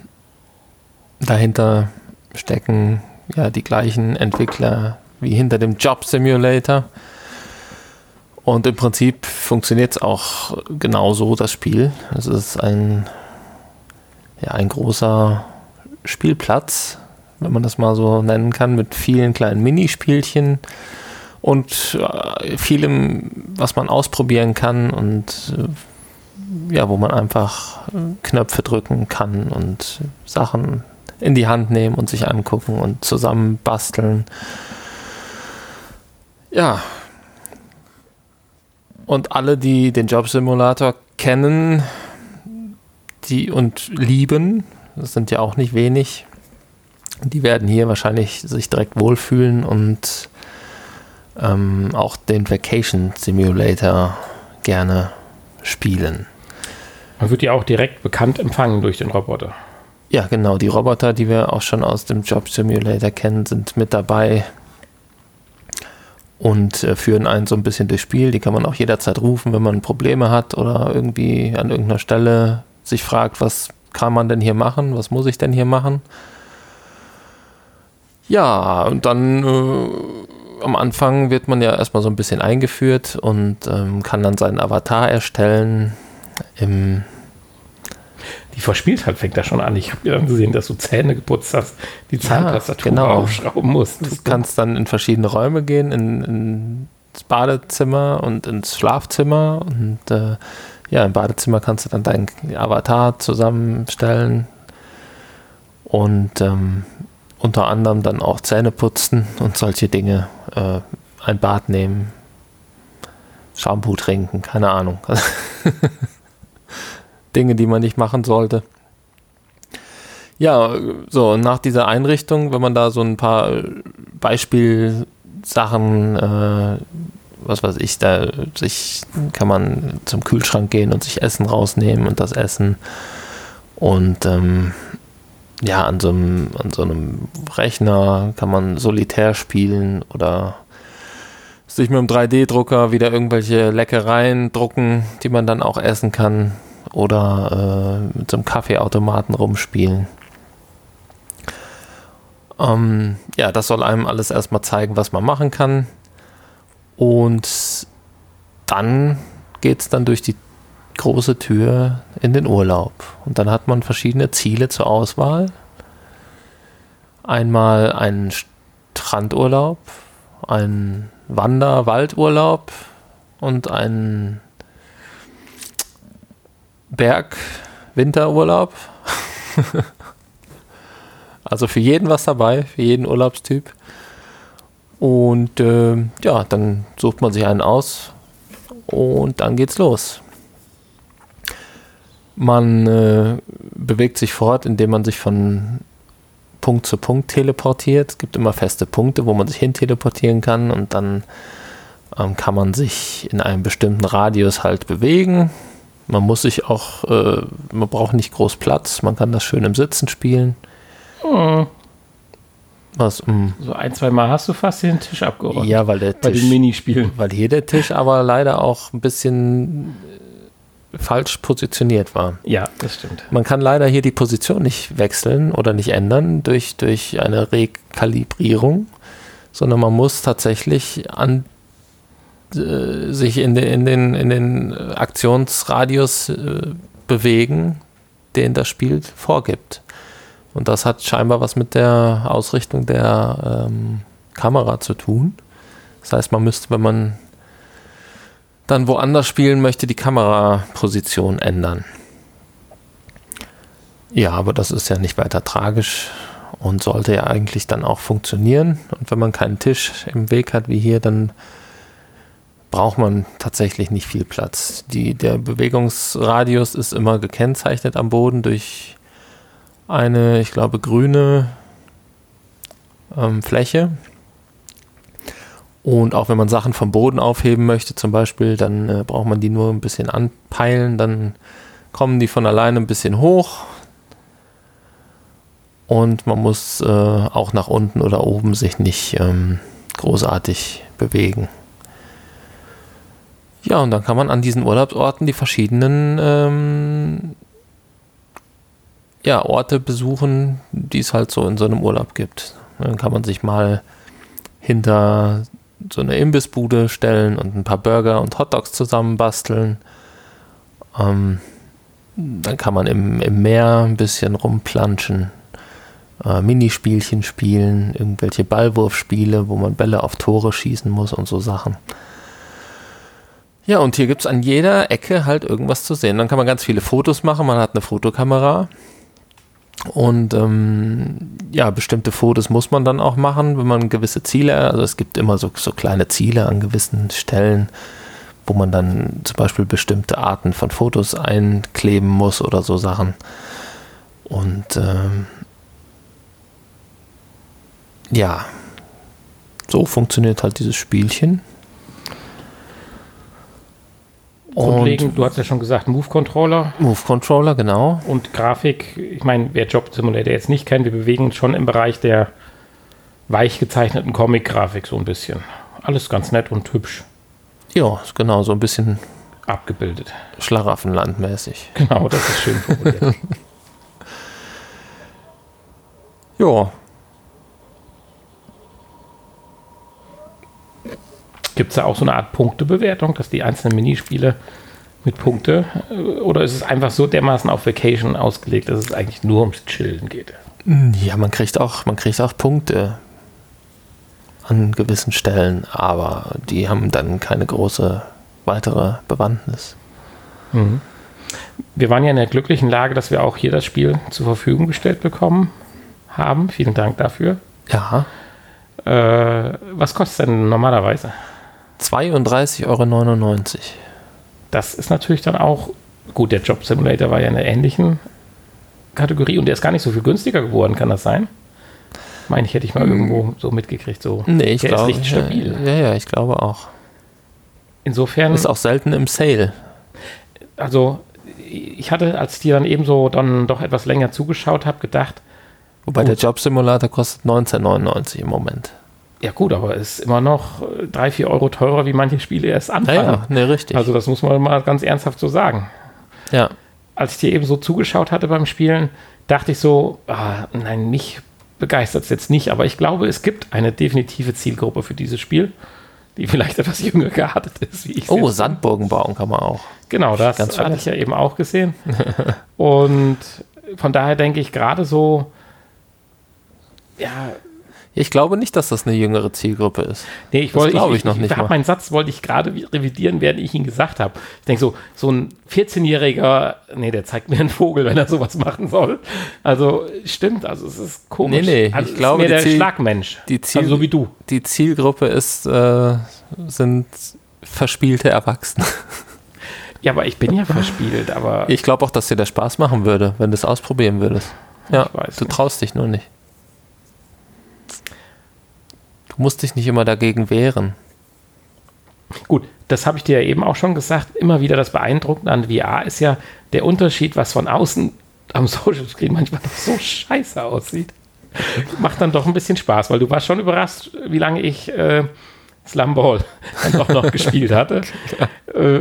[SPEAKER 1] dahinter stecken ja die gleichen Entwickler wie hinter dem Job Simulator. Und im Prinzip funktioniert es auch genauso, das Spiel. Es ist ein, ja, ein großer Spielplatz, wenn man das mal so nennen kann, mit vielen kleinen Minispielchen und äh, vielem, was man ausprobieren kann und äh, ja, wo man einfach äh, Knöpfe drücken kann und Sachen in die Hand nehmen und sich angucken und zusammen basteln. Ja. Und alle, die den Jobsimulator kennen, die und lieben, das sind ja auch nicht wenig, die werden hier wahrscheinlich sich direkt wohlfühlen und ähm, auch den Vacation Simulator gerne spielen.
[SPEAKER 2] Man wird ja auch direkt bekannt empfangen durch den Roboter.
[SPEAKER 1] Ja, genau. Die Roboter, die wir auch schon aus dem Job Simulator kennen, sind mit dabei und äh, führen einen so ein bisschen durchs Spiel. Die kann man auch jederzeit rufen, wenn man Probleme hat oder irgendwie an irgendeiner Stelle sich fragt, was kann man denn hier machen? Was muss ich denn hier machen? Ja, und dann äh, am Anfang wird man ja erstmal so ein bisschen eingeführt und ähm, kann dann seinen Avatar erstellen. Im,
[SPEAKER 2] Die Verspieltheit fängt da schon an. Ich habe ja dann gesehen, dass du Zähne geputzt hast, die Zahntastatur
[SPEAKER 1] genau.
[SPEAKER 2] aufschrauben musst.
[SPEAKER 1] du kannst dann in verschiedene Räume gehen, in, in Badezimmer und ins Schlafzimmer und äh, ja, im Badezimmer kannst du dann deinen Avatar zusammenstellen und ähm, unter anderem dann auch Zähne putzen und solche Dinge, äh, ein Bad nehmen, Shampoo trinken, keine Ahnung. Dinge, die man nicht machen sollte. Ja, so, nach dieser Einrichtung, wenn man da so ein paar Beispielsachen äh, was weiß ich, da sich kann man zum Kühlschrank gehen und sich Essen rausnehmen und das essen. Und ähm, ja, an so, einem, an so einem Rechner kann man solitär spielen oder sich mit einem 3D-Drucker wieder irgendwelche Leckereien drucken, die man dann auch essen kann oder äh, mit so einem Kaffeeautomaten rumspielen. Ähm, ja, das soll einem alles erstmal zeigen, was man machen kann. Und dann geht es dann durch die große Tür in den Urlaub. Und dann hat man verschiedene Ziele zur Auswahl. Einmal einen Strandurlaub, einen Wander-Waldurlaub und einen Berg-Winterurlaub. also für jeden was dabei, für jeden Urlaubstyp. Und äh, ja, dann sucht man sich einen aus und dann geht's los. Man äh, bewegt sich fort, indem man sich von Punkt zu Punkt teleportiert. Es gibt immer feste Punkte, wo man sich hin teleportieren kann und dann ähm, kann man sich in einem bestimmten Radius halt bewegen. Man muss sich auch, äh, man braucht nicht groß Platz, man kann das schön im Sitzen spielen.
[SPEAKER 2] Oh.
[SPEAKER 1] Was? Mm.
[SPEAKER 2] So ein, zwei Mal hast du fast den Tisch abgeräumt.
[SPEAKER 1] Ja, weil der
[SPEAKER 2] bei
[SPEAKER 1] Tisch,
[SPEAKER 2] den Minispielen.
[SPEAKER 1] weil hier der Tisch aber leider auch ein bisschen äh, falsch positioniert war.
[SPEAKER 2] Ja, das stimmt.
[SPEAKER 1] Man kann leider hier die Position nicht wechseln oder nicht ändern durch, durch eine Rekalibrierung, sondern man muss tatsächlich an, äh, sich in, de, in, den, in den Aktionsradius äh, bewegen, den das Spiel vorgibt. Und das hat scheinbar was mit der Ausrichtung der ähm, Kamera zu tun. Das heißt, man müsste, wenn man dann woanders spielen möchte, die Kameraposition ändern. Ja, aber das ist ja nicht weiter tragisch und sollte ja eigentlich dann auch funktionieren. Und wenn man keinen Tisch im Weg hat wie hier, dann braucht man tatsächlich nicht viel Platz. Die, der Bewegungsradius ist immer gekennzeichnet am Boden durch eine, ich glaube, grüne ähm, Fläche. Und auch wenn man Sachen vom Boden aufheben möchte, zum Beispiel, dann äh, braucht man die nur ein bisschen anpeilen, dann kommen die von alleine ein bisschen hoch. Und man muss äh, auch nach unten oder oben sich nicht ähm, großartig bewegen. Ja, und dann kann man an diesen Urlaubsorten die verschiedenen ähm, ja, Orte besuchen, die es halt so in so einem Urlaub gibt. Dann kann man sich mal hinter so eine Imbissbude stellen und ein paar Burger und Hotdogs zusammenbasteln. Ähm, dann kann man im, im Meer ein bisschen rumplanschen, äh, Minispielchen spielen, irgendwelche Ballwurfspiele, wo man Bälle auf Tore schießen muss und so Sachen. Ja, und hier gibt es an jeder Ecke halt irgendwas zu sehen. Dann kann man ganz viele Fotos machen, man hat eine Fotokamera und ähm, ja, bestimmte Fotos muss man dann auch machen, wenn man gewisse Ziele, also es gibt immer so, so kleine Ziele an gewissen Stellen, wo man dann zum Beispiel bestimmte Arten von Fotos einkleben muss oder so Sachen. Und ähm, ja, so funktioniert halt dieses Spielchen.
[SPEAKER 2] Grundlegend, du hast ja schon gesagt, Move-Controller.
[SPEAKER 1] Move-Controller, genau.
[SPEAKER 2] Und Grafik, ich meine, wer Job Simulator jetzt nicht kennt, wir bewegen uns schon im Bereich der weich gezeichneten Comic-Grafik so ein bisschen. Alles ganz nett und hübsch.
[SPEAKER 1] Ja, genau, so ein bisschen
[SPEAKER 2] abgebildet.
[SPEAKER 1] Schlaraffenlandmäßig.
[SPEAKER 2] Genau, das ist schön formuliert.
[SPEAKER 1] ja,
[SPEAKER 2] Gibt es da auch so eine Art Punktebewertung, dass die einzelnen Minispiele mit Punkte äh, oder ist es einfach so dermaßen auf Vacation ausgelegt, dass es eigentlich nur ums Chillen geht?
[SPEAKER 1] Ja, man kriegt auch, man kriegt auch Punkte. an gewissen Stellen, aber die haben dann keine große weitere Bewandtnis.
[SPEAKER 2] Mhm. Wir waren ja in der glücklichen Lage, dass wir auch hier das Spiel zur Verfügung gestellt bekommen haben. Vielen Dank dafür.
[SPEAKER 1] Ja.
[SPEAKER 2] Äh, was kostet es denn normalerweise?
[SPEAKER 1] 32,99 Euro.
[SPEAKER 2] Das ist natürlich dann auch, gut, der Job Simulator war ja in einer ähnlichen Kategorie und der ist gar nicht so viel günstiger geworden, kann das sein? Meine ich, hätte ich mal
[SPEAKER 1] Hm.
[SPEAKER 2] irgendwo so mitgekriegt. So.
[SPEAKER 1] Nee, ich
[SPEAKER 2] der
[SPEAKER 1] glaube.
[SPEAKER 2] ist nicht stabil.
[SPEAKER 1] Ja, ja, ich glaube auch.
[SPEAKER 2] Insofern,
[SPEAKER 1] Ist auch selten im Sale.
[SPEAKER 2] also ich hatte, als ich dir dann ebenso dann doch etwas länger zugeschaut habe, gedacht,
[SPEAKER 1] Wobei
[SPEAKER 2] Gut.
[SPEAKER 1] der Job Simulator kostet 19,99 im Moment.
[SPEAKER 2] Ja gut, aber es ist immer noch äh, drei, vier Euro teurer, wie manche Spiele erst
[SPEAKER 1] Ja,
[SPEAKER 2] anfangen.
[SPEAKER 1] ja, ne, richtig.
[SPEAKER 2] Also das muss man mal ganz ernsthaft so sagen.
[SPEAKER 1] ja.
[SPEAKER 2] Als ich dir eben so zugeschaut hatte beim Spielen, dachte ich so, ah, nein, mich begeistert es jetzt nicht, aber ich glaube, es gibt eine definitive Zielgruppe für dieses Spiel, die vielleicht etwas jünger geartet ist, wie ich
[SPEAKER 1] Oh,
[SPEAKER 2] jetzt-
[SPEAKER 1] Sandburgen bauen kann man auch.
[SPEAKER 2] Genau, das
[SPEAKER 1] Ganz
[SPEAKER 2] hatte ich ja eben auch gesehen. Und von daher denke ich gerade so, ja,
[SPEAKER 1] Ich glaube nicht, dass das eine jüngere Zielgruppe ist.
[SPEAKER 2] nee, ich wollte,
[SPEAKER 1] glaube
[SPEAKER 2] ich,
[SPEAKER 1] ich noch nicht
[SPEAKER 2] Ich meinen Satz wollte ich gerade revidieren, während ich ihn gesagt habe. Ich denke so, so ein 14-Jähriger, nee, der zeigt mir einen Vogel, wenn er sowas machen soll. Also stimmt, also es ist komisch.
[SPEAKER 1] Nee, nee,
[SPEAKER 2] also,
[SPEAKER 1] ich glaube,
[SPEAKER 2] ist mehr der
[SPEAKER 1] Ziel-
[SPEAKER 2] Schlagmensch.
[SPEAKER 1] Die, Ziel,
[SPEAKER 2] also so wie du.
[SPEAKER 1] die Zielgruppe ist, äh, sind verspielte Erwachsene.
[SPEAKER 2] Ja, aber ich bin ja verspielt, aber
[SPEAKER 1] Ich glaube auch, dass dir das Spaß machen würde, wenn du es ausprobieren würdest. Ja,
[SPEAKER 2] Ich weiß
[SPEAKER 1] du
[SPEAKER 2] nicht.
[SPEAKER 1] traust dich nur nicht. Du musst dich nicht immer dagegen wehren.
[SPEAKER 2] Gut, das habe ich dir ja eben auch schon gesagt. Immer wieder das Beeindruckende an VR ist ja der Unterschied, was von außen am Social Screen manchmal noch so scheiße aussieht. Macht dann doch ein bisschen Spaß, weil du warst schon überrascht, wie lange ich äh, Slumball dann doch noch gespielt hatte. Äh,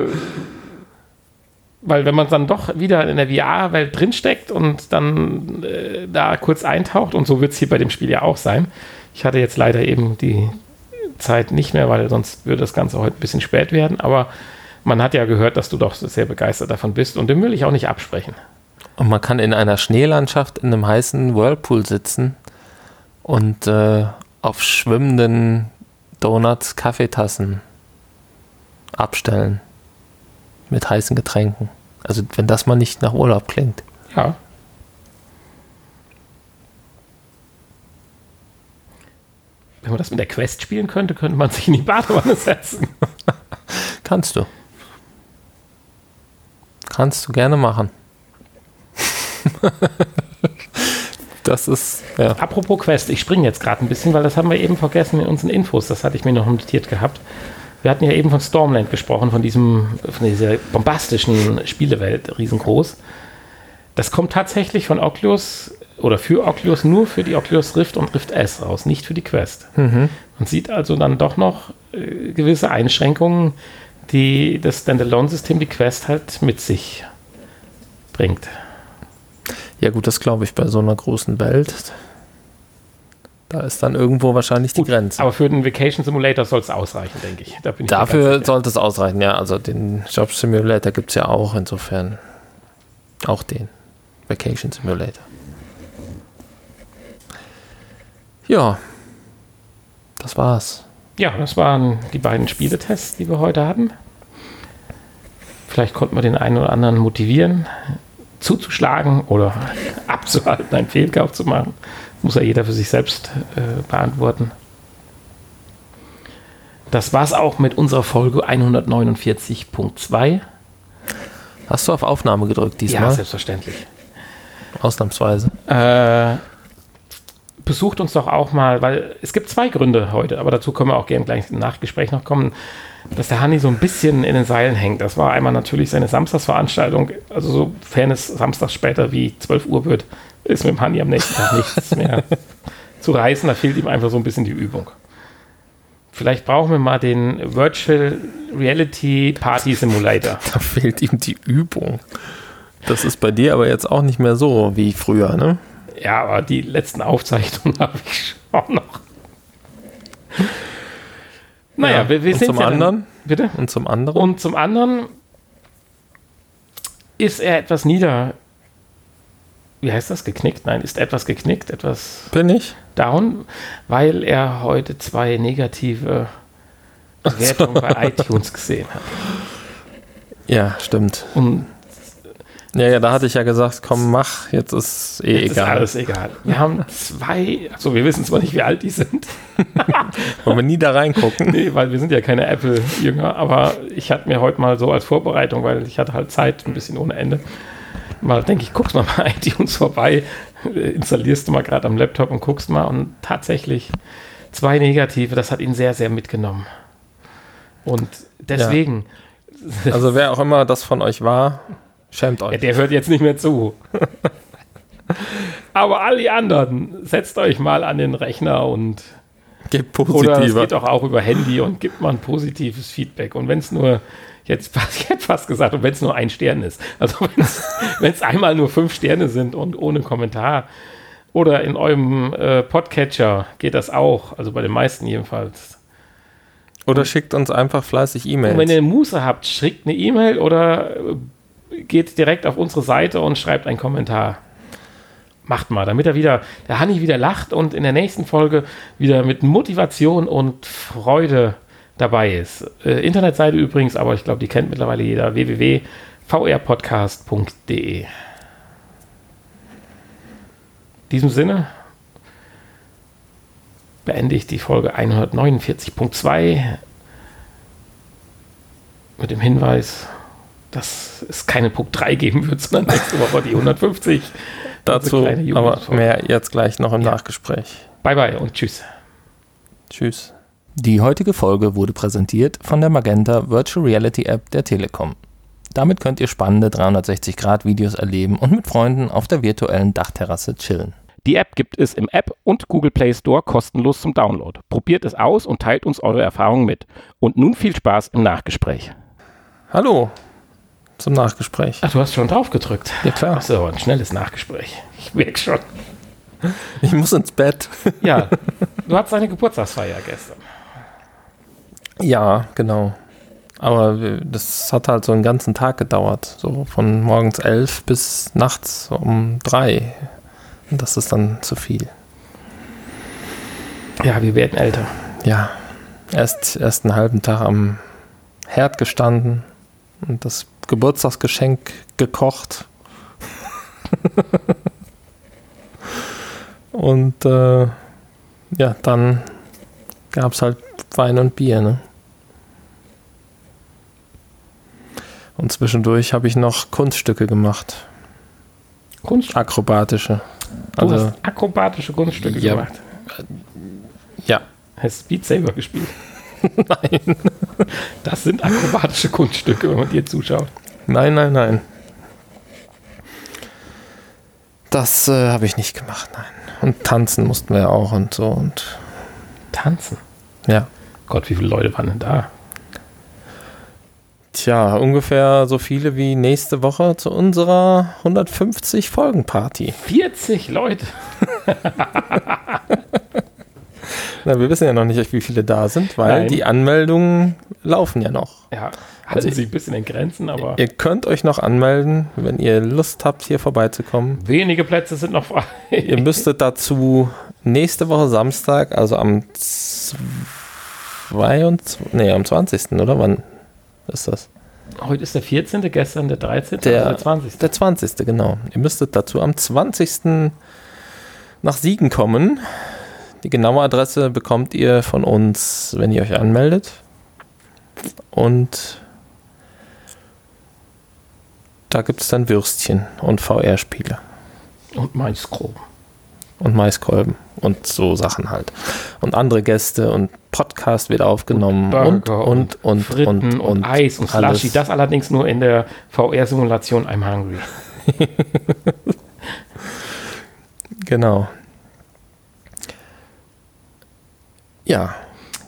[SPEAKER 2] weil wenn man dann doch wieder in der VR-Welt drinsteckt und dann äh, da kurz eintaucht, und so wird es hier bei dem Spiel ja auch sein. Ich hatte jetzt leider eben die Zeit nicht mehr, weil sonst würde das Ganze heute ein bisschen spät werden. Aber man hat ja gehört, dass du doch sehr begeistert davon bist und dem will ich auch nicht absprechen.
[SPEAKER 1] Und man kann in einer Schneelandschaft in einem heißen Whirlpool sitzen und äh, auf schwimmenden Donuts Kaffeetassen abstellen mit heißen Getränken. Also wenn das mal nicht nach Urlaub klingt.
[SPEAKER 2] Ja. Wenn man das mit der Quest spielen könnte, könnte man sich in die Badewanne setzen.
[SPEAKER 1] Kannst du. Kannst du gerne machen. das ist, ja.
[SPEAKER 2] Apropos Quest, ich springe jetzt gerade ein bisschen, weil das haben wir eben vergessen in unseren Infos. Das hatte ich mir noch notiert gehabt. Wir hatten ja eben von Stormland gesprochen, von diesem, von dieser bombastischen Spielewelt, riesengroß. Das kommt tatsächlich von Oculus oder für Oculus nur für die Oculus Rift und Rift S raus, nicht für die Quest. Man sieht also dann doch noch äh, gewisse Einschränkungen, die das Standalone-System, die Quest halt mit sich bringt.
[SPEAKER 1] Ja gut, das glaube ich bei so einer großen Welt. Da ist dann irgendwo wahrscheinlich die Grenze.
[SPEAKER 2] Aber für den Vacation Simulator soll es ausreichen, denke ich. Da ich
[SPEAKER 1] Dafür sollte es ausreichen, ja. Also den Job Simulator gibt es ja auch, insofern auch den Vacation Simulator. Ja, das war's.
[SPEAKER 2] Ja, das waren die beiden Spieletests, die wir heute hatten. Vielleicht konnten wir den einen oder anderen motivieren, zuzuschlagen oder abzuhalten, einen Fehlkauf zu machen. Muss ja jeder für sich selbst äh, beantworten. Das war's auch mit unserer Folge 149.2.
[SPEAKER 1] Hast du auf Aufnahme gedrückt
[SPEAKER 2] Ja,
[SPEAKER 1] diesmal?
[SPEAKER 2] selbstverständlich.
[SPEAKER 1] Ausnahmsweise.
[SPEAKER 2] Äh, besucht uns doch auch mal, weil es gibt zwei Gründe heute, aber dazu können wir auch gerne gleich im Nachgespräch noch kommen, dass der Hanni so ein bisschen in den Seilen hängt. Das war einmal natürlich seine Samstagsveranstaltung, also sofern es samstags später wie 12 Uhr wird, ist mit dem Hanni am nächsten Tag nichts mehr zu reißen, da fehlt ihm einfach so ein bisschen die Übung. Vielleicht brauchen wir mal den Virtual Reality Party Simulator.
[SPEAKER 1] Da fehlt ihm die Übung. Das ist bei dir aber jetzt auch nicht mehr so wie früher, ne?
[SPEAKER 2] Ja, aber die letzten Aufzeichnungen habe ich schon noch. Naja,
[SPEAKER 1] Ja,
[SPEAKER 2] wir, wir
[SPEAKER 1] und
[SPEAKER 2] sind
[SPEAKER 1] zum
[SPEAKER 2] ja dann-
[SPEAKER 1] anderen?
[SPEAKER 2] Bitte?
[SPEAKER 1] Und zum anderen?
[SPEAKER 2] Und zum anderen ist er etwas niedergeschlagen wie heißt das, geknickt? Nein, ist etwas geknickt, etwas
[SPEAKER 1] Bin ich?
[SPEAKER 2] down, weil er heute zwei negative Bewertungen bei iTunes gesehen hat.
[SPEAKER 1] Ja, stimmt.
[SPEAKER 2] Und
[SPEAKER 1] Ja, ja, da hatte ich ja gesagt, komm, mach, jetzt ist eh
[SPEAKER 2] jetzt ist
[SPEAKER 1] egal.
[SPEAKER 2] alles egal. Wir haben zwei, also wir wissen zwar nicht, wie alt die sind,
[SPEAKER 1] Wollen wir nie da reingucken?
[SPEAKER 2] nee, weil wir sind ja keine Apple-Jünger, aber ich hatte mir heute mal so als Vorbereitung, weil ich hatte halt Zeit, ein bisschen ohne Ende, mal denke ich, guckst mal bei iTunes vorbei, äh, installierst du mal gerade am Laptop und guckst mal und tatsächlich zwei negative, das hat ihn sehr, sehr mitgenommen. Und deswegen,
[SPEAKER 1] Also wer auch immer das von euch war, schämt
[SPEAKER 2] ja,
[SPEAKER 1] euch.
[SPEAKER 2] der hört jetzt nicht mehr zu. Aber all die anderen, setzt euch mal an den Rechner und
[SPEAKER 1] Gebt
[SPEAKER 2] Oder es
[SPEAKER 1] positiver.
[SPEAKER 2] geht auch, auch über Handy und gibt mal ein positives Feedback. Und wenn es nur, jetzt ich hätte fast gesagt, und wenn es nur ein Stern ist. Also wenn es einmal nur fünf Sterne sind und ohne Kommentar. Oder in eurem äh, Podcatcher geht das auch. Also bei den meisten jedenfalls.
[SPEAKER 1] Oder schickt uns einfach fleißig
[SPEAKER 2] Und wenn
[SPEAKER 1] E-Mails.
[SPEAKER 2] ihr Muße habt, schickt eine E-Mail oder äh, geht direkt auf unsere Seite und schreibt einen Kommentar. Macht mal, damit er wieder, der Hanni wieder lacht und in der nächsten Folge wieder mit Motivation und Freude dabei ist. Äh, Internetseite übrigens, aber ich glaube, die kennt mittlerweile jeder, www.vrpodcast.de. In diesem Sinne beende ich die Folge 149.2 mit dem Hinweis, dass es keine Punkt 3 geben wird, sondern nächste Woche die 150.
[SPEAKER 1] Dazu
[SPEAKER 2] kleine
[SPEAKER 1] aber mehr jetzt gleich noch im Nachgespräch.
[SPEAKER 2] Bye bye und tschüss.
[SPEAKER 1] Tschüss. Die heutige Folge wurde präsentiert von der Magenta Virtual Reality App der Telekom. Damit könnt ihr spannende 360-Grad-Videos erleben und mit Freunden auf der virtuellen Dachterrasse chillen.
[SPEAKER 2] Die App gibt es im App und Google Play Store kostenlos zum Download. Probiert es aus und teilt uns eure Erfahrungen mit. Und nun viel Spaß im Nachgespräch.
[SPEAKER 1] Hallo zum Nachgespräch.
[SPEAKER 2] Ach, du hast schon drauf gedrückt.
[SPEAKER 1] Ja, klar.
[SPEAKER 2] Ach so, ein schnelles Nachgespräch. Ich merke schon.
[SPEAKER 1] Ich muss ins Bett.
[SPEAKER 2] Ja, du hattest eine Geburtstagsfeier gestern.
[SPEAKER 1] Ja, genau. Aber das hat halt so einen ganzen Tag gedauert. So von morgens elf bis nachts um drei. Und das ist dann zu viel.
[SPEAKER 2] Ja, wir werden älter.
[SPEAKER 1] Ja, erst, erst einen halben Tag am Herd gestanden und das Geburtstagsgeschenk gekocht. und äh, ja, dann gab es halt Wein und Bier. Ne? Und zwischendurch habe ich noch Kunststücke gemacht,
[SPEAKER 2] Kunst.
[SPEAKER 1] akrobatische.
[SPEAKER 2] Du
[SPEAKER 1] Also,
[SPEAKER 2] hast akrobatische Kunststücke
[SPEAKER 1] Ja.
[SPEAKER 2] gemacht.
[SPEAKER 1] ja,
[SPEAKER 2] Hast Beat Saber gespielt? Nein. Das sind akrobatische Kunststücke, wenn man dir zuschaut.
[SPEAKER 1] Nein, nein, nein. Das äh, habe ich nicht gemacht, nein. Und tanzen mussten wir auch und so und
[SPEAKER 2] Tanzen.
[SPEAKER 1] ja.
[SPEAKER 2] Gott, wie viele Leute waren denn da?
[SPEAKER 1] Tja, ungefähr so viele wie nächste Woche zu unserer 150 Folgen Party.
[SPEAKER 2] 40 Leute.
[SPEAKER 1] Na, wir wissen ja noch nicht, wie viele da sind, weil
[SPEAKER 2] Nein.
[SPEAKER 1] die Anmeldungen laufen ja noch.
[SPEAKER 2] Ja, halten
[SPEAKER 1] Also-
[SPEAKER 2] sich ein bisschen in Grenzen, aber
[SPEAKER 1] Ihr könnt euch noch anmelden, wenn ihr Lust habt, hier vorbeizukommen.
[SPEAKER 2] wenige Plätze sind noch frei.
[SPEAKER 1] Ihr müsstet dazu nächste Woche Samstag, also am 22, nee, am 20. oder wann ist das?
[SPEAKER 2] Heute ist der 14., gestern der 13.,
[SPEAKER 1] Der-
[SPEAKER 2] also der 20.
[SPEAKER 1] Der 20. genau. Ihr müsstet dazu am 20. nach Siegen kommen. Die genaue Adresse bekommt ihr von uns, wenn ihr euch anmeldet. Und da gibt es dann Würstchen und VR-Spiele
[SPEAKER 2] Und Maisgrob.
[SPEAKER 1] und Maiskolben und so Sachen halt. Und andere Gäste und Podcast wird aufgenommen und,
[SPEAKER 2] Burger
[SPEAKER 1] und, und, und,
[SPEAKER 2] Fritten und, Eis und
[SPEAKER 1] alles.
[SPEAKER 2] Slushy. Das allerdings nur in der VR-Simulation I'm Hungry.
[SPEAKER 1] Genau. Ja,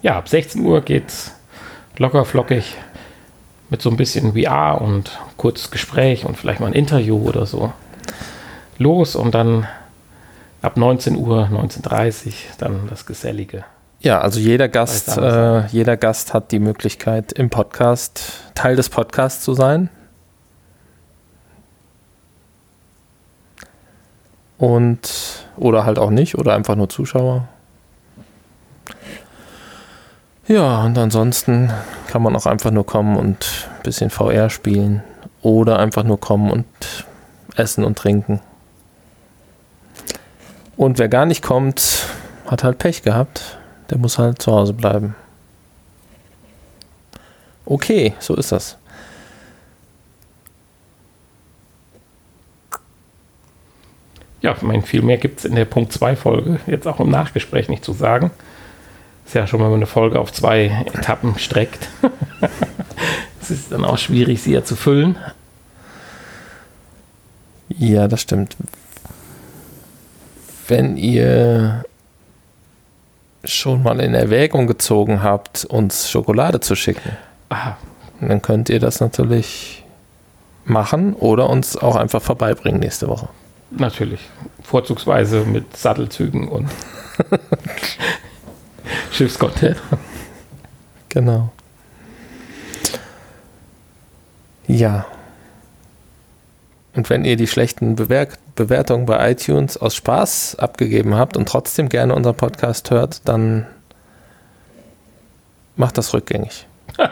[SPEAKER 2] Ja, ab 16 Uhr geht's locker flockig mit so ein bisschen VR und kurzes Gespräch und vielleicht mal ein Interview oder so los und dann ab 19 Uhr, 19.30 Uhr dann das Gesellige.
[SPEAKER 1] Ja, also jeder Gast, äh, jeder Gast hat die Möglichkeit, im Podcast Teil des Podcasts zu sein. Und oder halt auch nicht, oder einfach nur Zuschauer. Ja, und ansonsten kann man auch einfach nur kommen und ein bisschen VR spielen. Oder einfach nur kommen und essen und trinken. Und wer gar nicht kommt, hat halt Pech gehabt. Der muss halt zu Hause bleiben. Okay, so ist das.
[SPEAKER 2] Ja, ich meine, viel mehr gibt es in der Punkt 2 Folge jetzt auch im Nachgespräch nicht zu sagen. Ist ja schon, wenn man eine Folge auf zwei Etappen streckt. es ist dann auch schwierig, sie ja zu füllen.
[SPEAKER 1] Ja, das stimmt. Wenn ihr schon mal in Erwägung gezogen habt, uns Schokolade zu schicken,
[SPEAKER 2] Ah,
[SPEAKER 1] dann könnt ihr das natürlich machen oder uns auch einfach vorbeibringen nächste Woche.
[SPEAKER 2] natürlich. Vorzugsweise mit Sattelzügen und Schiffscontent.
[SPEAKER 1] Genau. Ja. Und wenn ihr die schlechten Bewer Bewertungen bei iTunes aus Spaß abgegeben habt und trotzdem gerne unseren Podcast hört, dann macht das rückgängig.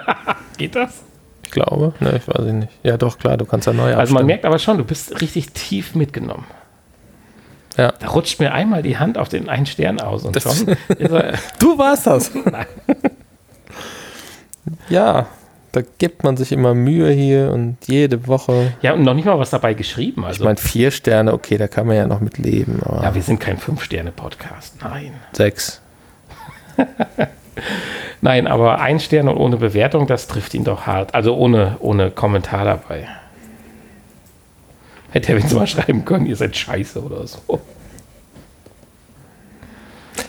[SPEAKER 2] Geht das?
[SPEAKER 1] Ich glaube. Ne, ich weiß nicht. Ja, doch, klar, du kannst ja neu
[SPEAKER 2] Also man
[SPEAKER 1] abstimmen.
[SPEAKER 2] merkt aber schon, du bist richtig tief mitgenommen.
[SPEAKER 1] Ja.
[SPEAKER 2] Da rutscht mir einmal die Hand auf den einen Stern aus und
[SPEAKER 1] Das-
[SPEAKER 2] schon ist er,
[SPEAKER 1] Du warst das. Ja, da gibt man sich immer Mühe hier und jede Woche.
[SPEAKER 2] Ja, und noch nicht mal was dabei geschrieben.
[SPEAKER 1] Ich
[SPEAKER 2] Also,
[SPEAKER 1] meine, vier Sterne, okay, da kann man ja noch mit leben, aber
[SPEAKER 2] ja, wir sind kein Fünf-Sterne-Podcast. Nein.
[SPEAKER 1] sechs.
[SPEAKER 2] Nein, aber ein Stern und ohne Bewertung, das trifft ihn doch hart. Also ohne, ohne Kommentar dabei. Hätte er wenigstens mal schreiben können, ihr seid scheiße oder so.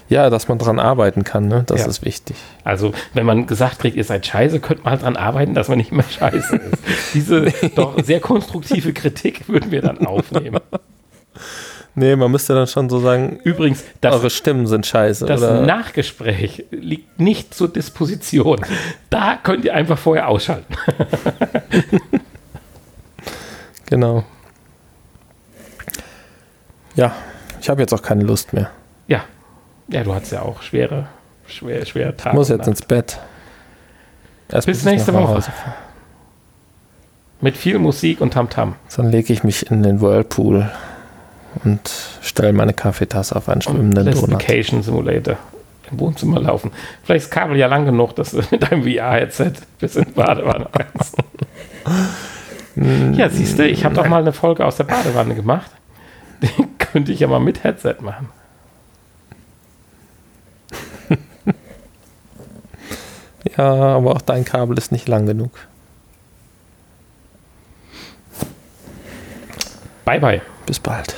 [SPEAKER 1] Ja, dass man dran arbeiten kann, ne? Das
[SPEAKER 2] Ja.
[SPEAKER 1] ist wichtig.
[SPEAKER 2] Also, wenn man gesagt kriegt, ihr seid scheiße, könnte man halt dran arbeiten, dass man nicht mehr scheiße ist. Diese doch sehr konstruktive Kritik würden wir dann aufnehmen.
[SPEAKER 1] Nee, man müsste dann schon so sagen,
[SPEAKER 2] Übrigens, das,
[SPEAKER 1] eure Stimmen sind scheiße.
[SPEAKER 2] das
[SPEAKER 1] oder?
[SPEAKER 2] Nachgespräch liegt nicht zur Disposition. Da könnt ihr einfach vorher ausschalten.
[SPEAKER 1] Genau. Ja, ich habe jetzt auch keine Lust mehr.
[SPEAKER 2] Ja. Ja, du hast ja auch schwere, schwer, schwere Tage.
[SPEAKER 1] Ich muss jetzt ins Bett. Erst
[SPEAKER 2] Bis nächste Woche. Mit viel Musik und Tamtam.
[SPEAKER 1] Dann lege ich mich in den Whirlpool und stelle meine Kaffeetasse auf einen schwimmenden Donut.
[SPEAKER 2] Vacation Simulator im Wohnzimmer laufen. Vielleicht ist das Kabel ja lang genug, dass du mit deinem VR-Headset bis in die Badewanne kannst. ja, siehst du, ich habe doch mal eine Folge aus der Badewanne gemacht. Könnte ich ja mal mit Headset machen.
[SPEAKER 1] Ja, aber auch dein Kabel ist nicht lang genug.
[SPEAKER 2] Bye, bye.
[SPEAKER 1] Bis bald.